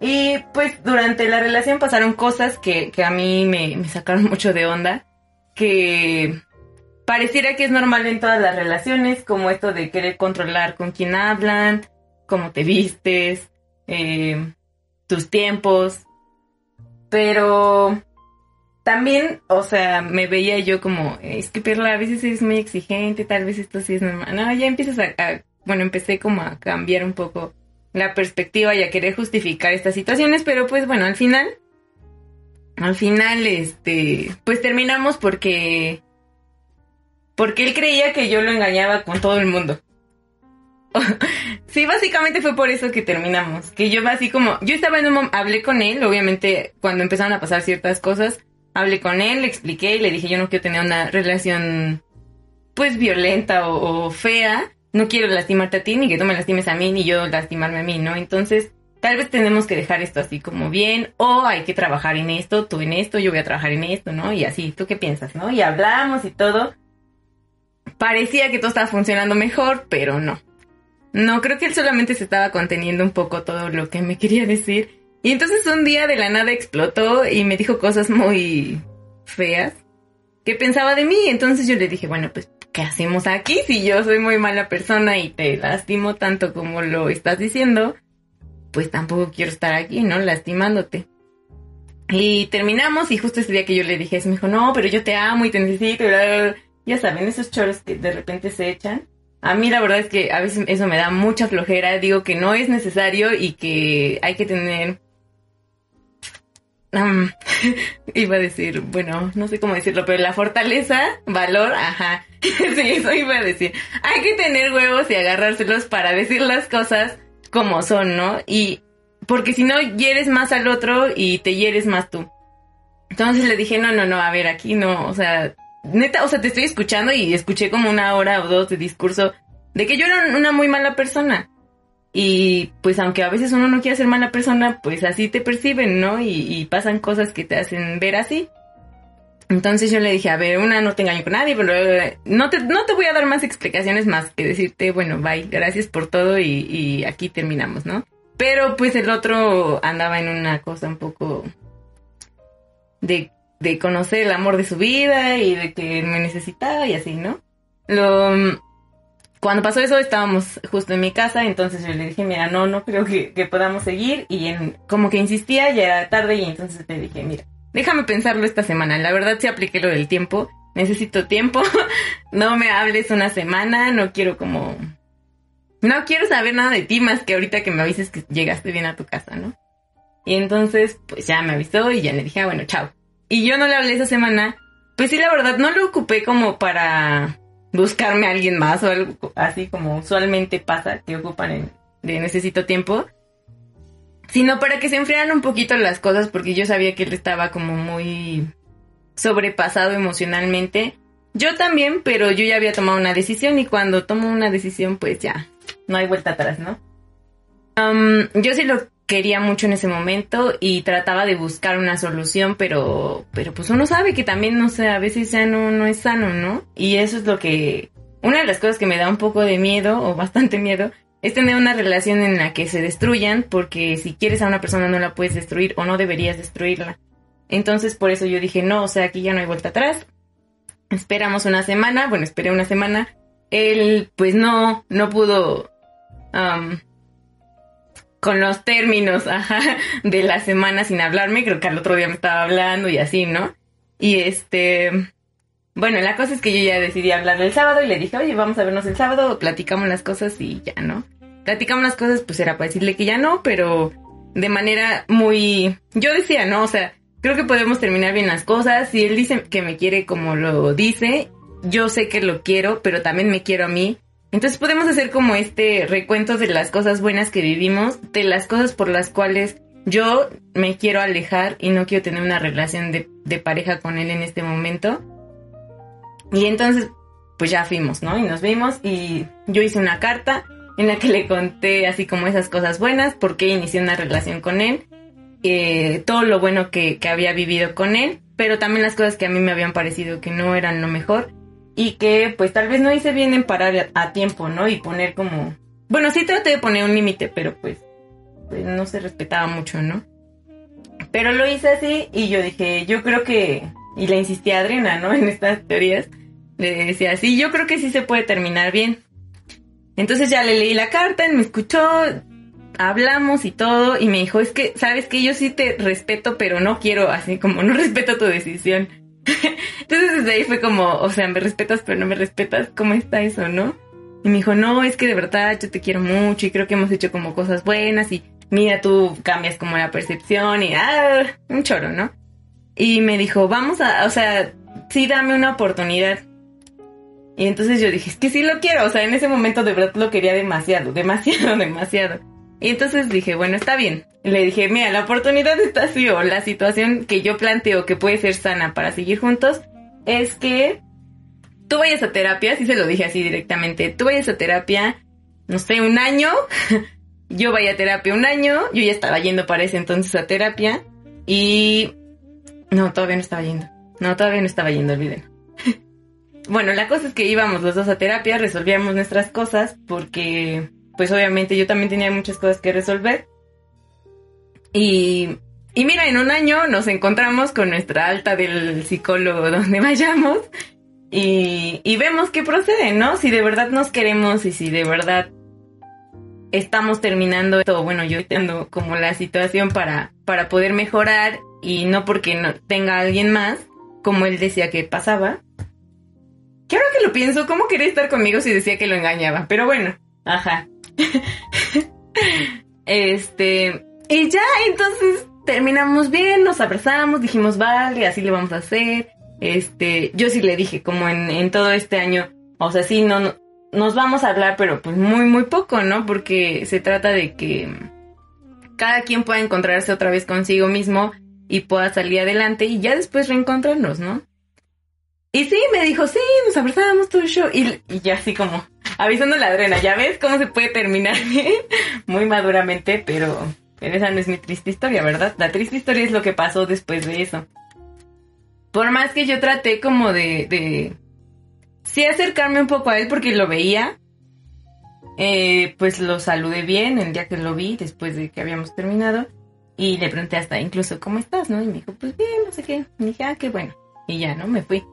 Y pues durante la relación pasaron cosas que, a mí me, sacaron (laughs) mucho de onda, que pareciera que es normal en todas las relaciones, como esto de querer controlar con quién hablan, cómo te vistes, eh, tus tiempos, pero también, o sea, me veía yo como, es que Perla a veces es muy exigente, tal vez esto sí es normal. No, ya empiezas a bueno, empecé como a cambiar un poco la perspectiva y a querer justificar estas situaciones, pero pues bueno, al final, al final, este, pues terminamos porque, porque él creía que yo lo engañaba con todo el mundo. (laughs) sí, básicamente fue por eso que terminamos, que yo así como, yo estaba en un momento, hablé con él, obviamente cuando empezaron a pasar ciertas cosas, hablé con él, le expliqué y le dije yo no quiero tener una relación pues violenta o fea, no quiero lastimarte a ti, ni que tú me lastimes a mí, ni yo lastimarme a mí, ¿no? Entonces, tal vez tenemos que dejar esto así como bien, o hay que trabajar en esto, tú en esto, yo voy a trabajar en esto, ¿no? Y así, ¿tú qué piensas, no? Y hablamos y todo. Parecía que todo estaba funcionando mejor, pero no. No, creo que él solamente se estaba conteniendo un poco todo lo que me quería decir. Y entonces un día de la nada explotó y me dijo cosas muy feas que pensaba de mí. Entonces yo le dije, bueno, pues ¿qué hacemos aquí? Si yo soy muy mala persona y te lastimo tanto como lo estás diciendo, pues tampoco quiero estar aquí, ¿no? Lastimándote. Y terminamos y justo ese día que yo le dije eso, me dijo, no, pero yo te amo y te necesito. Ya saben, esos choros que de repente se echan. A mí la verdad es que a veces eso me da mucha flojera. Digo que no es necesario y que hay que tener (laughs) iba a decir, bueno, no sé cómo decirlo, pero la fortaleza, valor, ajá. (laughs) sí, eso iba a decir. Hay que tener huevos y agarrárselos para decir las cosas como son, ¿no? Y porque si no, hieres más al otro y te hieres más tú. Entonces le dije, no, no, no, a ver, aquí no, o sea, neta, o sea, te estoy escuchando y escuché como una hora o dos de discurso de que yo era una muy mala persona. Y pues aunque a veces uno no quiere ser mala persona, pues así te perciben, ¿no? Y, pasan cosas que te hacen ver así. Entonces yo le dije, a ver, una, no te engaño con nadie, pero eh, no te, no te voy a dar más explicaciones más que decirte, bueno, bye, gracias por todo y, y aquí terminamos, ¿no? Pero pues el otro andaba en una cosa un poco de, de conocer el amor de su vida y de que me necesitaba y así, ¿no? Lo, cuando pasó eso estábamos justo en mi casa, entonces yo le dije, mira, no, no creo que, podamos seguir y en, como que insistía, ya era tarde y entonces le dije, mira, déjame pensarlo esta semana, la verdad sí apliqué lo del tiempo, necesito tiempo, (laughs) no me hables una semana, no quiero como... No quiero saber nada de ti más que ahorita que me avises que llegaste bien a tu casa, ¿no? Y entonces, pues ya me avisó y ya le dije, ah, bueno, chao. Y yo no le hablé esa semana, pues sí, la verdad, no lo ocupé como para buscarme a alguien más o algo así como usualmente pasa, que ocupan de necesito tiempo, sino para que se enfriaran un poquito las cosas porque yo sabía que él estaba como muy sobrepasado emocionalmente. Yo también, pero yo ya había tomado una decisión y cuando tomo una decisión pues ya, no hay vuelta atrás, ¿no? yo sí lo quería mucho en ese momento y trataba de buscar una solución, pero, pero pues uno sabe que también, no sé, a veces ya no, no es sano, ¿no? Y eso es lo que, una de las cosas que me da un poco de miedo, o bastante miedo, es tener una relación en la que se destruyan, porque si quieres a una persona no la puedes destruir o no deberías destruirla. Entonces por eso yo dije, no, o sea, aquí ya no hay vuelta atrás. Esperamos una semana, bueno, esperé una semana. Él, pues no, no pudo con los términos, ajá, de la semana sin hablarme, creo que al otro día me estaba hablando y así, ¿no? Y este, bueno, la cosa es que yo ya decidí hablarle el sábado y le dije, oye, vamos a vernos el sábado, platicamos las cosas y ya, ¿no? Platicamos las cosas, pues era para decirle que ya no, pero de manera muy, yo decía, ¿no? O sea, creo que podemos terminar bien las cosas. Si él dice que me quiere como lo dice, yo sé que lo quiero, pero también me quiero a mí. Entonces podemos hacer como este recuento de las cosas buenas que vivimos, de las cosas por las cuales yo me quiero alejar y no quiero tener una relación de, pareja con él en este momento. Y entonces, pues ya fuimos, ¿no? Y nos vimos y yo hice una carta en la que le conté así como esas cosas buenas, por qué inicié una relación con él, eh, todo lo bueno que, que había vivido con él, pero también las cosas que a mí me habían parecido que no eran lo mejor y que pues tal vez no hice bien en parar a, tiempo, ¿no? Y poner como... Bueno, sí traté de poner un límite, pero pues, pues, no se respetaba mucho, ¿no? Pero lo hice así y yo dije, yo creo que... Y le insistí a Adriana, ¿no? (laughs) En estas teorías. Le decía, sí, yo creo que sí se puede terminar bien. Entonces ya le leí la carta, él me escuchó, hablamos y todo, y me dijo, es que, sabes que yo sí te respeto, pero no quiero, así como no (laughs) respeto tu decisión. Entonces desde ahí fue como, o sea, me respetas pero no me respetas, ¿cómo está eso, no? Y me dijo, no, es que de verdad yo te quiero mucho y creo que hemos hecho como cosas buenas y mira, tú cambias como la percepción y, ah, un choro, ¿no? Y me dijo, vamos a, o sea, sí, dame una oportunidad. Y entonces yo dije, es que sí lo quiero, o sea, en ese momento de verdad lo quería demasiado, demasiado, (laughs) demasiado. Y entonces dije, bueno, está bien. Le dije, mira, la oportunidad está así o la situación que yo planteo que puede ser sana para seguir juntos es que tú vayas a terapia, sí se lo dije así directamente, tú vayas a terapia, no sé, un año, (laughs) yo vaya a terapia un año, yo ya estaba yendo para ese entonces a terapia y... No, todavía no estaba yendo. No, todavía no estaba yendo, olviden. (laughs) bueno, la cosa es que íbamos los dos a terapia, resolvíamos nuestras cosas porque pues obviamente yo también tenía muchas cosas que resolver. Y, y mira, en un año nos encontramos con nuestra alta del psicólogo (laughs) donde vayamos y, y vemos qué procede, ¿no? Si de verdad nos queremos y si de verdad estamos terminando todo, bueno, yo tengo como la situación para, para poder mejorar y no porque no tenga alguien más, como él decía que pasaba. Que ahora que lo pienso, ¿cómo quería estar conmigo si decía que lo engañaba? Pero bueno, ajá. (laughs) este, y ya, entonces terminamos bien, nos abrazamos, dijimos, vale, así le vamos a hacer. Este, yo sí le dije, como en, todo este año, o sea, sí, no, nos vamos a hablar, pero pues muy, muy poco, ¿no? Porque se trata de que cada quien pueda encontrarse otra vez consigo mismo y pueda salir adelante y ya después reencontrarnos, ¿no? Y sí, me dijo, sí, nos abrazábamos todo el show. Y ya así como avisando la adrena, ya ves cómo se puede terminar (laughs) muy maduramente, pero, esa no es mi triste historia, ¿verdad? La triste historia es lo que pasó después de eso. Por más que yo traté como de, de sí acercarme un poco a él porque lo veía, eh, pues lo saludé bien el día que lo vi, después de que habíamos terminado. Y le pregunté hasta incluso, ¿cómo estás? ¿No? Y me dijo, pues bien, no sé qué. Y dije, ah, qué bueno. Y ya, ¿no? Me fui.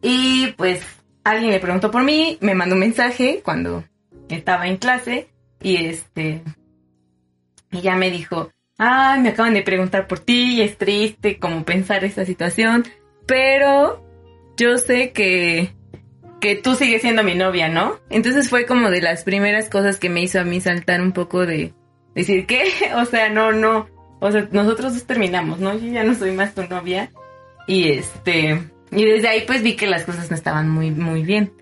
Y pues alguien le preguntó por mí, me mandó un mensaje cuando estaba en clase y este... Y ya me dijo, ay, me acaban de preguntar por ti, y es triste como pensar esta situación, pero yo sé que, que tú sigues siendo mi novia, ¿no? Entonces fue como de las primeras cosas que me hizo a mí saltar un poco de decir, ¿qué? (laughs) O sea, no, no, o sea, nosotros terminamos, ¿no? Yo ya no soy más tu novia. Y este, y desde ahí pues vi que las cosas no estaban muy, muy bien.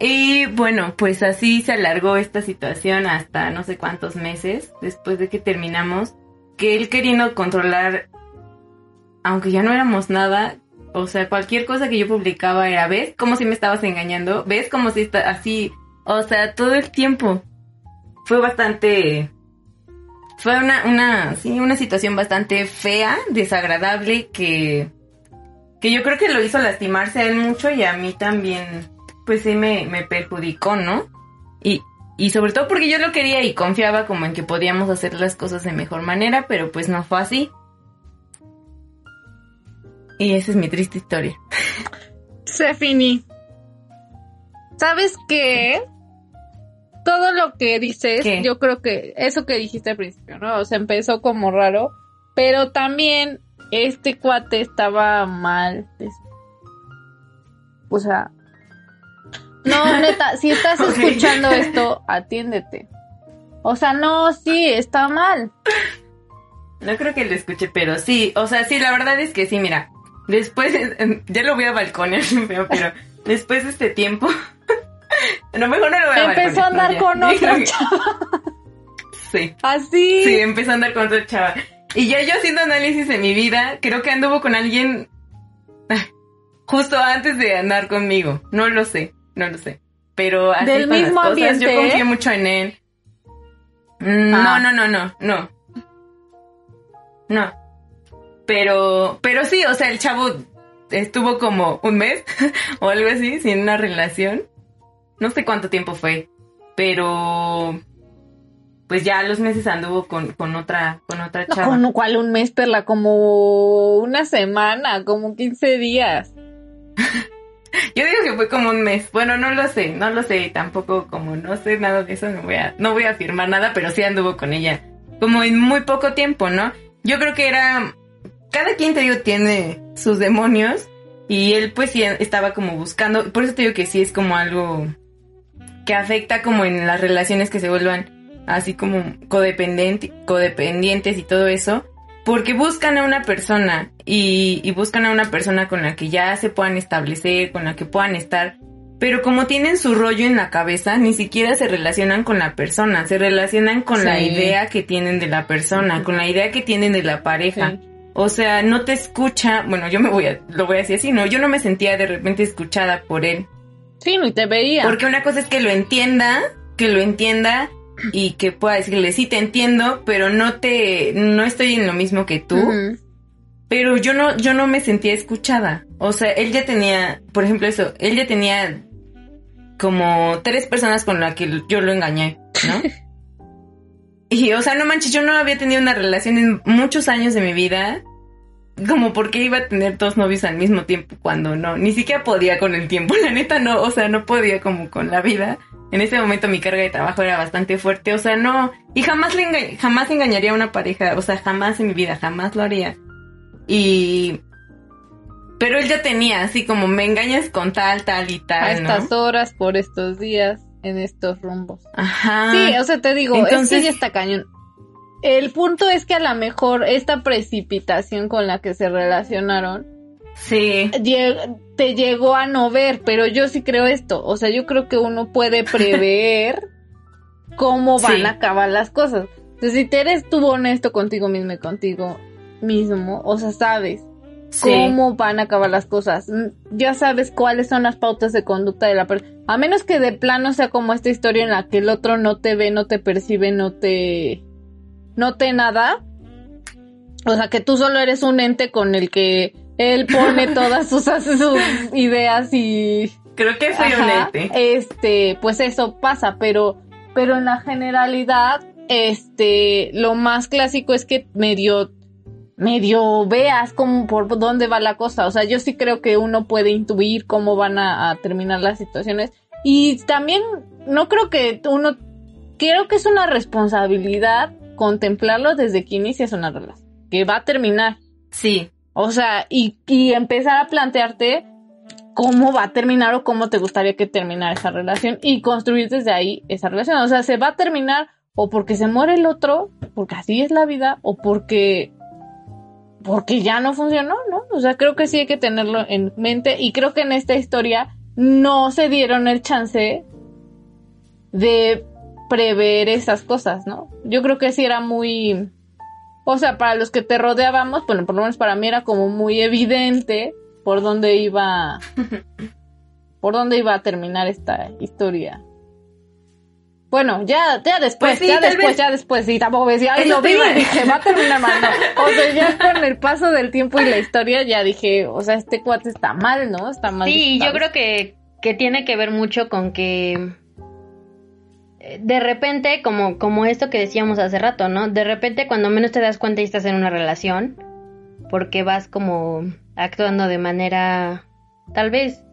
Y bueno, pues así se alargó esta situación hasta no sé cuántos meses después de que terminamos, que él queriendo controlar, aunque ya no éramos nada, o sea, cualquier cosa que yo publicaba era, ¿ves? Como si me estabas engañando, ¿ves? Como si está así, o sea, todo el tiempo. Fue bastante fue una, una, sí, una situación bastante fea, desagradable, que, que yo creo que lo hizo lastimarse a él mucho y a mí también, pues sí me, me perjudicó, ¿no? Y, y sobre todo porque yo lo quería y confiaba como en que podíamos hacer las cosas de mejor manera, pero pues no fue así. Y esa es mi triste historia. Sefini. ¿Sabes qué? todo lo que dices, yo creo que eso que dijiste al principio, ¿no? O sea, empezó como raro, pero también este cuate estaba mal. O sea, no, neta, si estás (laughs) escuchando esto, atiéndete. O sea, no, sí, está mal. No creo que lo escuche, pero sí, o sea, sí, la verdad es que sí, mira, después, ya lo voy a balconear, (laughs) pero después de este tiempo, (laughs) no, mejor no lo voy a Empezó a andar con otra chava. Sí. Así. Sí, empezó a andar con otra chava. Y ya yo haciendo análisis de mi vida, creo que anduvo con alguien ah, justo antes de andar conmigo. No lo sé, no lo sé. Pero así Del mismo cosas, yo confié mucho en él. Ah. No, no, no, no, no. No. Pero, pero sí, o sea, el chavo estuvo como un mes (laughs) o algo así sin una relación. No sé cuánto tiempo fue, pero pues ya los meses anduvo con, con otra con otra chava. No, ¿Con cuál un mes, Perla? Como una semana, como 15 días. (laughs) Yo digo que fue como un mes. Bueno, no lo sé, no lo sé. Tampoco como no sé nada de eso, no voy a, no voy a afirmar nada, pero sí anduvo con ella. Como en muy poco tiempo, ¿no? Yo creo que era... Cada quien, te digo, tiene sus demonios. Y él pues sí estaba como buscando. Por eso te digo que sí es como algo que afecta como en las relaciones que se vuelvan así como codependientes y todo eso, porque buscan a una persona y, buscan a una persona con la que ya se puedan establecer, con la que puedan estar, pero como tienen su rollo en la cabeza, ni siquiera se relacionan con la persona, se relacionan con la idea que tienen de la persona, con la idea que tienen de la pareja. O sea, no te escucha, bueno, yo me voy a, lo voy a decir así, no, yo no me sentía de repente escuchada por él. Sí, no te veía. Porque una cosa es que lo entienda, que lo entienda y que pueda decirle, sí, te entiendo, pero no te, no estoy en lo mismo que tú. Pero yo no, yo no me sentía escuchada. O sea, él ya tenía, por ejemplo eso, él ya tenía como tres personas con las que yo lo engañé, ¿no? (laughs) y, o sea, no manches, yo no había tenido una relación en muchos años de mi vida como porque iba a tener dos novios al mismo tiempo cuando no, ni siquiera podía con el tiempo, (laughs) la neta no, o sea, no podía como con la vida. En ese momento mi carga de trabajo era bastante fuerte, o sea, no, y jamás le jamás engañaría a una pareja, o sea, jamás en mi vida, jamás lo haría. Y pero él ya tenía así como me engañas con tal, tal y tal. A estas horas, por estos días, en estos rumbos. Ajá. Sí, o sea, te digo, Entonces, es que ya está cañón el punto es que a lo mejor esta precipitación con la que se relacionaron sí. te llegó a no ver, pero yo sí creo esto. O sea, yo creo que uno puede (laughs) prever cómo van a acabar las cosas. Entonces, si te eres tú honesto contigo mismo y contigo mismo, o sea, sabes cómo van a acabar las cosas. Ya sabes cuáles son las pautas de conducta de la persona. A menos que de plano sea como esta historia en la que el otro no te ve, no te percibe, no te... no te nada. O sea, que tú solo eres un ente con el que él pone (laughs) todas sus, sus ideas y... Creo que soy un ente. Este, pues eso pasa, pero, pero en la generalidad, este, lo más clásico es que medio medio veas cómo, por dónde va la cosa. O sea, yo sí creo que uno puede intuir cómo van a, terminar las situaciones. Y también no creo que uno, creo que es una responsabilidad contemplarlo desde que inicias una relación, que va a terminar. Sí. O sea, y, y empezar a plantearte cómo va a terminar o cómo te gustaría que terminara esa relación y construir desde ahí esa relación. O sea, se va a terminar o porque se muere el otro, porque así es la vida, o porque porque ya no funcionó, ¿no? O sea, creo que sí hay que tenerlo en mente y creo que en esta historia no se dieron el chance de prever esas cosas, ¿no? Yo creo que sí era muy, o sea, para los que te rodeábamos, bueno, por lo menos para mí era como muy evidente por dónde iba, (laughs) por dónde iba a terminar esta historia. Bueno, ya, ya después, pues ya después, ya después, y tampoco decía, ay, lo vi y dije, va a terminar mal, no. O sea, ya (laughs) con el paso del tiempo y la historia ya dije, o sea, este cuate está mal, ¿no? Está mal. Sí, yo creo que, que tiene que ver mucho con que de repente, como, como esto que decíamos hace rato, ¿no? De repente cuando menos te das cuenta y estás en una relación, porque vas como actuando de manera, tal vez,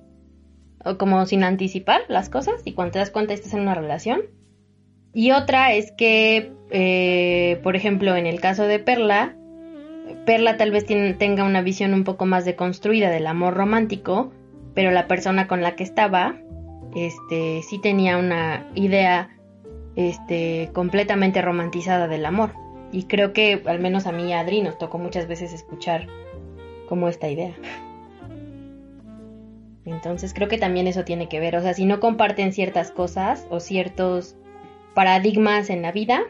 o como sin anticipar las cosas, y cuando te das cuenta estás en una relación, y otra es que, eh, por ejemplo, en el caso de Perla, Perla tal vez tenga una visión un poco más deconstruida del amor romántico, pero la persona con la que estaba, este, sí tenía una idea, este, completamente romantizada del amor. Y creo que, al menos a mí y a Adri, nos tocó muchas veces escuchar como esta idea. Entonces creo que también eso tiene que ver, o sea, si no comparten ciertas cosas o ciertos paradigmas en la vida,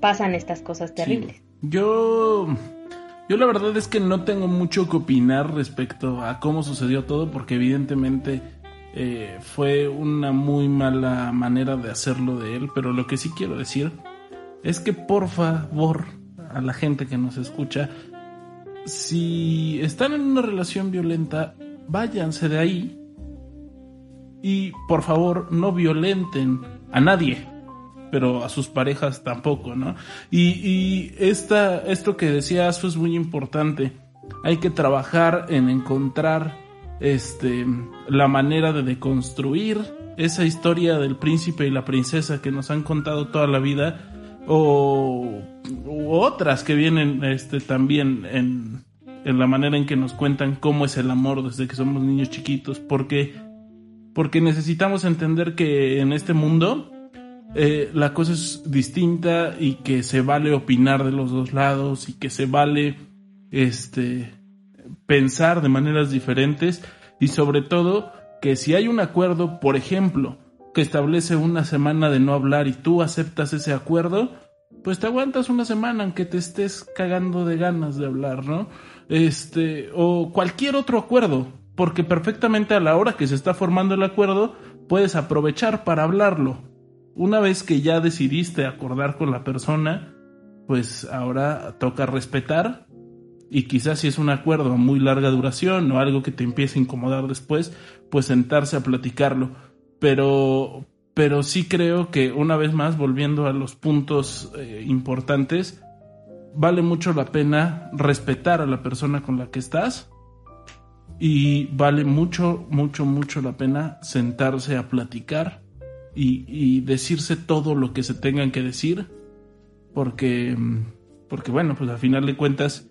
pasan estas cosas terribles. Yo, yo la verdad es que no tengo mucho que opinar respecto a cómo sucedió todo, porque evidentemente eh, fue una muy mala manera de hacerlo de él, pero lo que sí quiero decir es que por favor a la gente que nos escucha, si están en una relación violenta, váyanse de ahí y por favor no violenten a nadie, pero a sus parejas tampoco, ¿no? Y, esta, esto que decías es muy importante. Hay que trabajar en encontrar este, la manera de deconstruir esa historia del príncipe y la princesa que nos han contado toda la vida o otras que vienen este, también en, en la manera en que nos cuentan cómo es el amor desde que somos niños chiquitos, porque porque necesitamos entender que en este mundo eh, la cosa es distinta y que se vale opinar de los dos lados y que se vale este pensar de maneras diferentes y sobre todo que si hay un acuerdo, por ejemplo, que establece una semana de no hablar y tú aceptas ese acuerdo, pues te aguantas una semana aunque te estés cagando de ganas de hablar, ¿no? Este, o cualquier otro acuerdo, porque perfectamente a la hora que se está formando el acuerdo puedes aprovechar para hablarlo. Una vez que ya decidiste acordar con la persona, pues ahora toca respetar y quizás si es un acuerdo a muy larga duración o algo que te empiece a incomodar después, pues sentarse a platicarlo. Pero, pero sí creo que una vez más, volviendo a los puntos eh, importantes, vale mucho la pena respetar a la persona con la que estás y vale mucho, mucho, mucho la pena sentarse a platicar y, decirse todo lo que se tengan que decir, porque, porque bueno, pues al final de cuentas,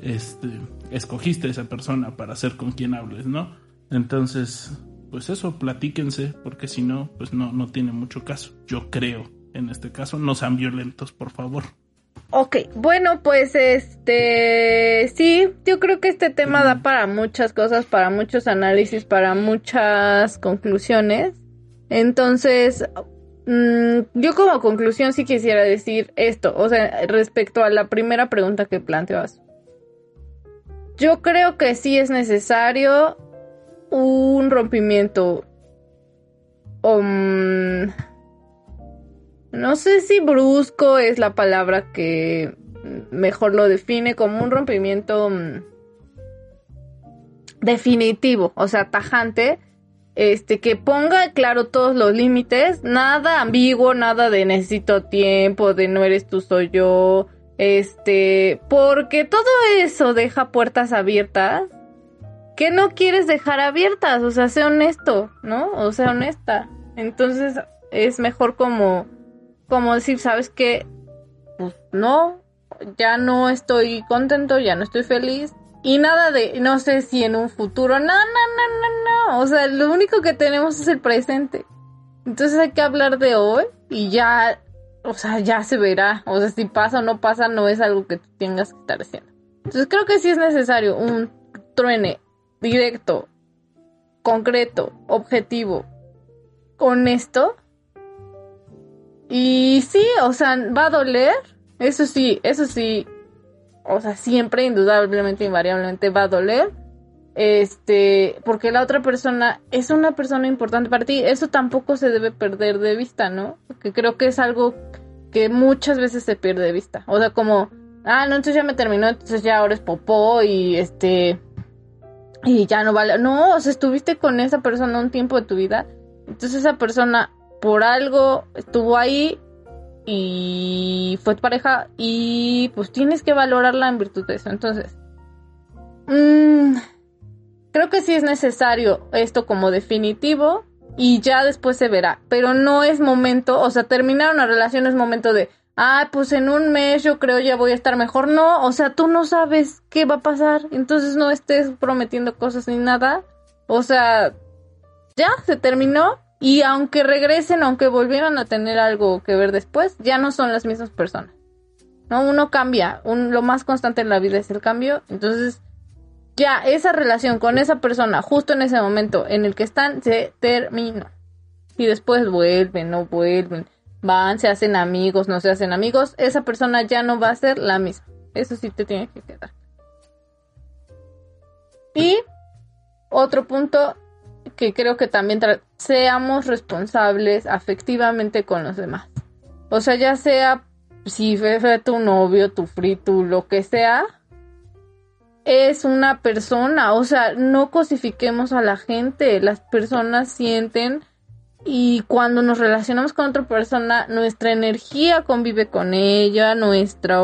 este, escogiste a esa persona para ser con quien hables, ¿no? Entonces, pues eso, platíquense, porque si no, pues no, no tiene mucho caso, yo creo, en este caso, no sean violentos, por favor. Ok, bueno, pues este, sí, yo creo que este tema da para muchas cosas, para muchos análisis, para muchas conclusiones. Entonces, mm, yo como conclusión sí quisiera decir esto, o sea, respecto a la primera pregunta que planteabas. Yo creo que sí es necesario un rompimiento. Um, no sé si brusco es la palabra que mejor lo define como un rompimiento um, definitivo, o sea, tajante, este que ponga claro todos los límites, nada ambiguo, nada de necesito tiempo, de no eres tú soy yo, este, porque todo eso deja puertas abiertas que no quieres dejar abiertas, o sea, sé honesto, ¿no? O sea, honesta. Entonces es mejor como como decir, ¿sabes qué? Pues no, ya no estoy contento, ya no estoy feliz. Y nada de, no sé si en un futuro, no, no, no, no, no. O sea, lo único que tenemos es el presente. Entonces hay que hablar de hoy y ya, o sea, ya se verá. O sea, si pasa o no pasa, no es algo que tengas que estar haciendo. Entonces creo que sí es necesario un truene directo, concreto, objetivo, honesto y sí, o sea, va a doler. Eso sí, eso sí. O sea, siempre, indudablemente, invariablemente va a doler. Este, porque la otra persona es una persona importante para ti. Eso tampoco se debe perder de vista, ¿no? Porque creo que es algo que muchas veces se pierde de vista. O sea, como, ah, no, entonces ya me terminó, entonces ya ahora es popó y este. Y ya no vale. No, o sea, estuviste con esa persona un tiempo de tu vida. Entonces esa persona por algo estuvo ahí y fue tu pareja y pues tienes que valorarla en virtud de eso. Entonces, mmm, creo que sí es necesario esto como definitivo y ya después se verá, pero no es momento, o sea, terminar una relación es momento de, ah, pues en un mes yo creo ya voy a estar mejor. No, o sea, tú no sabes qué va a pasar, entonces no estés prometiendo cosas ni nada. O sea, ya se terminó y aunque regresen, aunque volvieran a tener algo que ver después, ya no son las mismas personas. ¿No? Uno cambia, un, lo más constante en la vida es el cambio, entonces ya esa relación con esa persona justo en ese momento en el que están se termina. Y después vuelven, no vuelven, van, se hacen amigos, no se hacen amigos, esa persona ya no va a ser la misma. Eso sí te tiene que quedar. Y otro punto que creo que también seamos responsables afectivamente con los demás. O sea, ya sea si fue tu novio, tu frito, lo que sea, es una persona. O sea, no cosifiquemos a la gente. Las personas sienten y cuando nos relacionamos con otra persona, nuestra energía convive con ella, nuestra,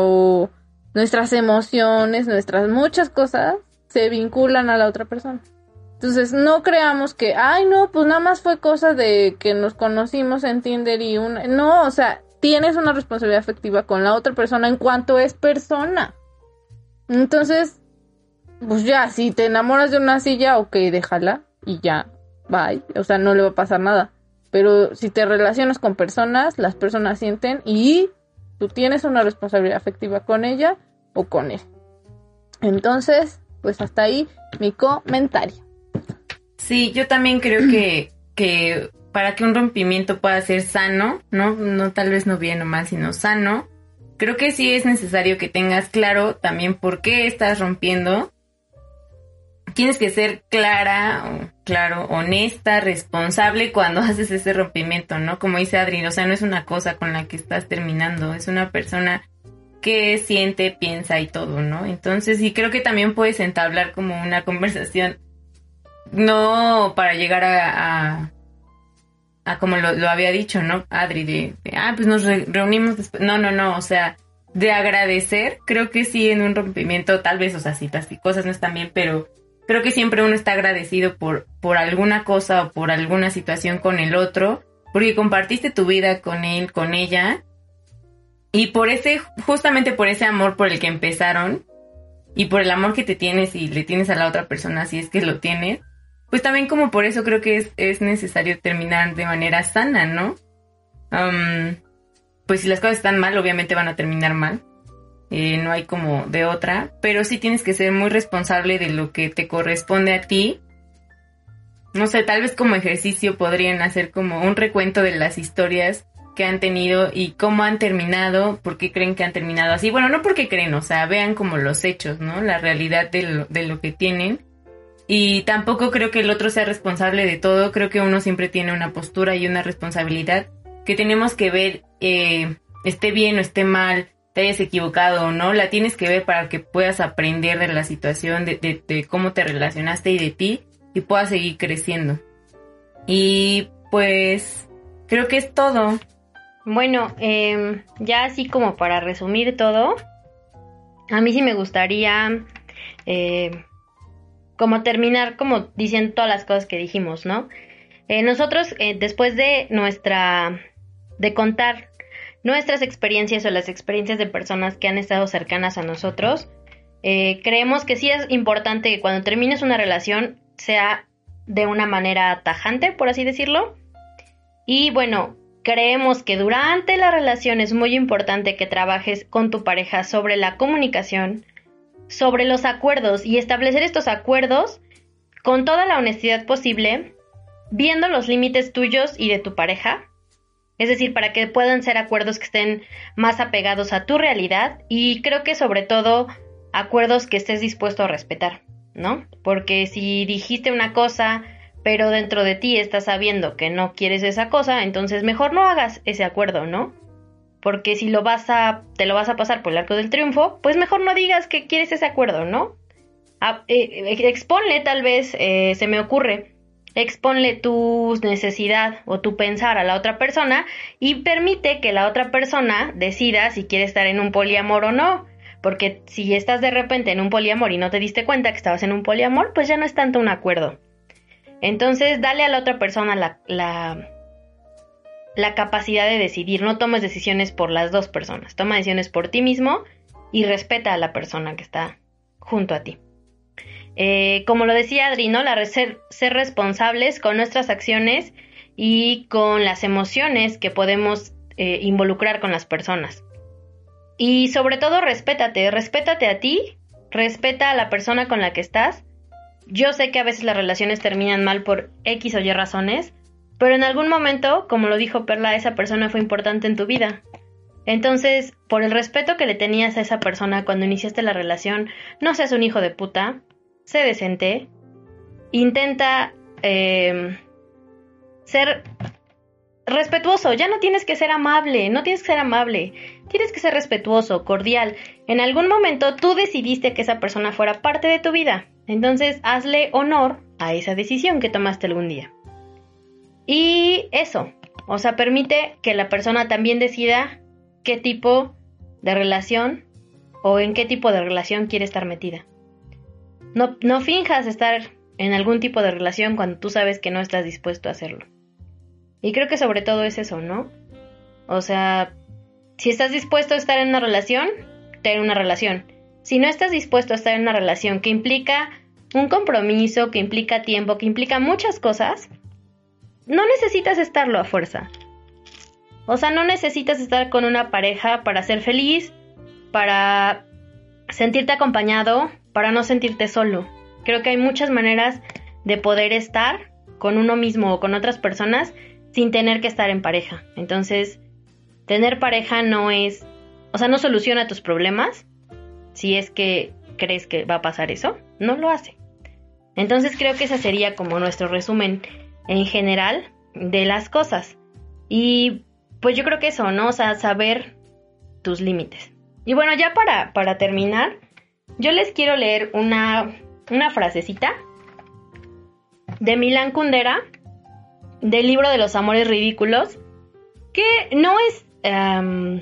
nuestras emociones, nuestras muchas cosas se vinculan a la otra persona. Entonces, no creamos que, ay, no, pues nada más fue cosa de que nos conocimos en Tinder y una... No, o sea, tienes una responsabilidad afectiva con la otra persona en cuanto es persona. Entonces, pues ya, si te enamoras de una silla, ok, déjala y ya, bye. O sea, no le va a pasar nada. Pero si te relacionas con personas, las personas sienten y tú tienes una responsabilidad afectiva con ella o con él. Entonces, pues hasta ahí mi comentario. Sí, yo también creo que, que para que un rompimiento pueda ser sano, ¿no? No tal vez no bien o mal, sino sano, creo que sí es necesario que tengas claro también por qué estás rompiendo. Tienes que ser clara, claro, honesta, responsable cuando (laughs) haces ese rompimiento, ¿no? Como dice Adri, o sea, no es una cosa con la que estás terminando, es una persona que siente, piensa y todo, ¿no? Entonces, sí creo que también puedes entablar como una conversación no para llegar a, a, como lo, había dicho, ¿no? Adri, de, ah, pues nos reunimos después. No, no, no, o sea, de agradecer, creo que sí en un rompimiento, tal vez, o sea, citas y cosas no están bien, pero creo que siempre uno está agradecido por, por alguna cosa o por alguna situación con el otro, porque compartiste tu vida con él, con ella, y por ese, justamente por ese amor por el que empezaron, y por el amor que te tienes y le tienes a la otra persona, si es que lo tienes, pues también como por eso creo que es, necesario terminar de manera sana, ¿no? pues si las cosas están mal, obviamente van a terminar mal. Eh, no hay como de otra, pero sí tienes que ser muy responsable de lo que te corresponde a ti. No sé, tal vez como ejercicio podrían hacer como un recuento de las historias que han tenido y cómo han terminado, por qué creen que han terminado así. Bueno, no porque creen, o sea, vean como los hechos, ¿no? La realidad de lo, que tienen. Y tampoco creo que el otro sea responsable de todo, creo que uno siempre tiene una postura y una responsabilidad que tenemos que ver, eh, esté bien o esté mal, te hayas equivocado o no, la tienes que ver para que puedas aprender de la situación, de, cómo te relacionaste y de ti y puedas seguir creciendo. Y pues creo que es todo. Bueno, eh, ya así como para resumir todo, a mí sí me gustaría eh, como terminar como diciendo todas las cosas que dijimos, ¿no? Eh, nosotros eh, después de nuestra, de contar nuestras experiencias o las experiencias de personas que han estado cercanas a nosotros, eh, creemos que sí es importante que cuando termines una relación sea de una manera tajante, por así decirlo. Y bueno, creemos que durante la relación es muy importante que trabajes con tu pareja sobre la comunicación, sobre los acuerdos y establecer estos acuerdos con toda la honestidad posible, viendo los límites tuyos y de tu pareja. Es decir, para que puedan ser acuerdos que estén más apegados a tu realidad y creo que sobre todo acuerdos que estés dispuesto a respetar. ¿no? Porque si dijiste una cosa, pero dentro de ti estás sabiendo que no quieres esa cosa, entonces mejor no hagas ese acuerdo, ¿no? Porque si lo vas a, te lo vas a pasar por el arco del triunfo, pues mejor no digas que quieres ese acuerdo, ¿no? Eh, exponle tal vez, eh, se me ocurre, exponle tu necesidad o tu pensar a la otra persona y permite que la otra persona decida si quiere estar en un poliamor o no. Porque si estás de repente en un poliamor y no te diste cuenta que estabas en un poliamor, pues ya no es tanto un acuerdo. Entonces, dale a la otra persona la, la, la capacidad de decidir. No tomes decisiones por las dos personas. Toma decisiones por ti mismo y respeta a la persona que está junto a ti. Eh, como lo decía Adri, ¿no? Ser responsables con nuestras acciones y con las emociones que podemos eh, involucrar con las personas. Y sobre todo, respétate, respétate a ti, respeta a la persona con la que estás. Yo sé que a veces las relaciones terminan mal por X o Y razones, pero en algún momento, como lo dijo Perla, esa persona fue importante en tu vida. Entonces, por el respeto que le tenías a esa persona cuando iniciaste la relación, no seas un hijo de puta, sé decente, intenta eh, ser respetuoso, ya no tienes que ser amable, no tienes que ser amable, tienes que ser respetuoso, cordial. En algún momento tú decidiste que esa persona fuera parte de tu vida, entonces hazle honor a esa decisión que tomaste algún día. Y eso, o sea, permite que la persona también decida qué tipo de relación o en qué tipo de relación quiere estar metida. No, finjas estar en algún tipo de relación cuando tú sabes que no estás dispuesto a hacerlo. Y creo que sobre todo es eso, ¿no? O sea, si estás dispuesto a estar en una relación, ten una relación. Si no estás dispuesto a estar en una relación que implica un compromiso, que implica tiempo, que implica muchas cosas, no necesitas estarlo a fuerza. O sea, no necesitas estar con una pareja para ser feliz, para sentirte acompañado, para no sentirte solo. Creo que hay muchas maneras de poder estar con uno mismo o con otras personas sin tener que estar en pareja. Entonces, tener pareja no es, o sea, no soluciona tus problemas. Si es que crees que va a pasar eso, no lo hace. Entonces creo que ese sería como nuestro resumen en general de las cosas. Y pues yo creo que eso, ¿no? O sea, saber tus límites. Y bueno, ya para, para terminar, yo les quiero leer una, frasecita de Milan Kundera, del libro de los amores ridículos, que no es... Em,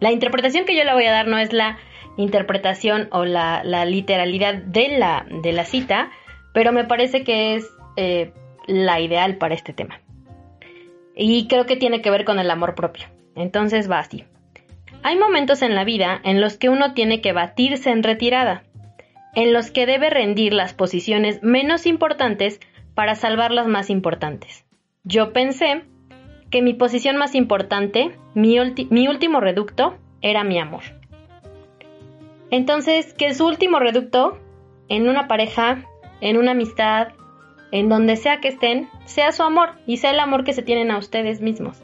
la interpretación que yo le voy a dar no es la interpretación o la, literalidad de la, de la, cita, pero me parece que es eh, la ideal para este tema. Y creo que tiene que ver con el amor propio. Entonces va así. Hay momentos en la vida en los que uno tiene que batirse en retirada, en los que debe rendir las posiciones menos importantes para salvar las más importantes. Yo pensé que mi posición más importante, mi, último reducto, era mi amor. Entonces, que su último reducto, en una pareja, en una amistad, en donde sea que estén, sea su amor y sea el amor que se tienen a ustedes mismos.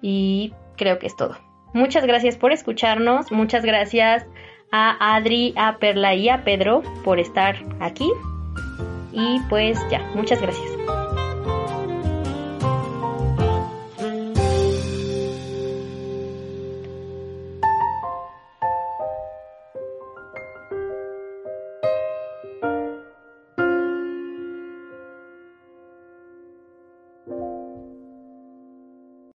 Y creo que es todo. Muchas gracias por escucharnos. Muchas gracias a Adri, a Perla y a Pedro por estar aquí. Y pues ya, muchas gracias.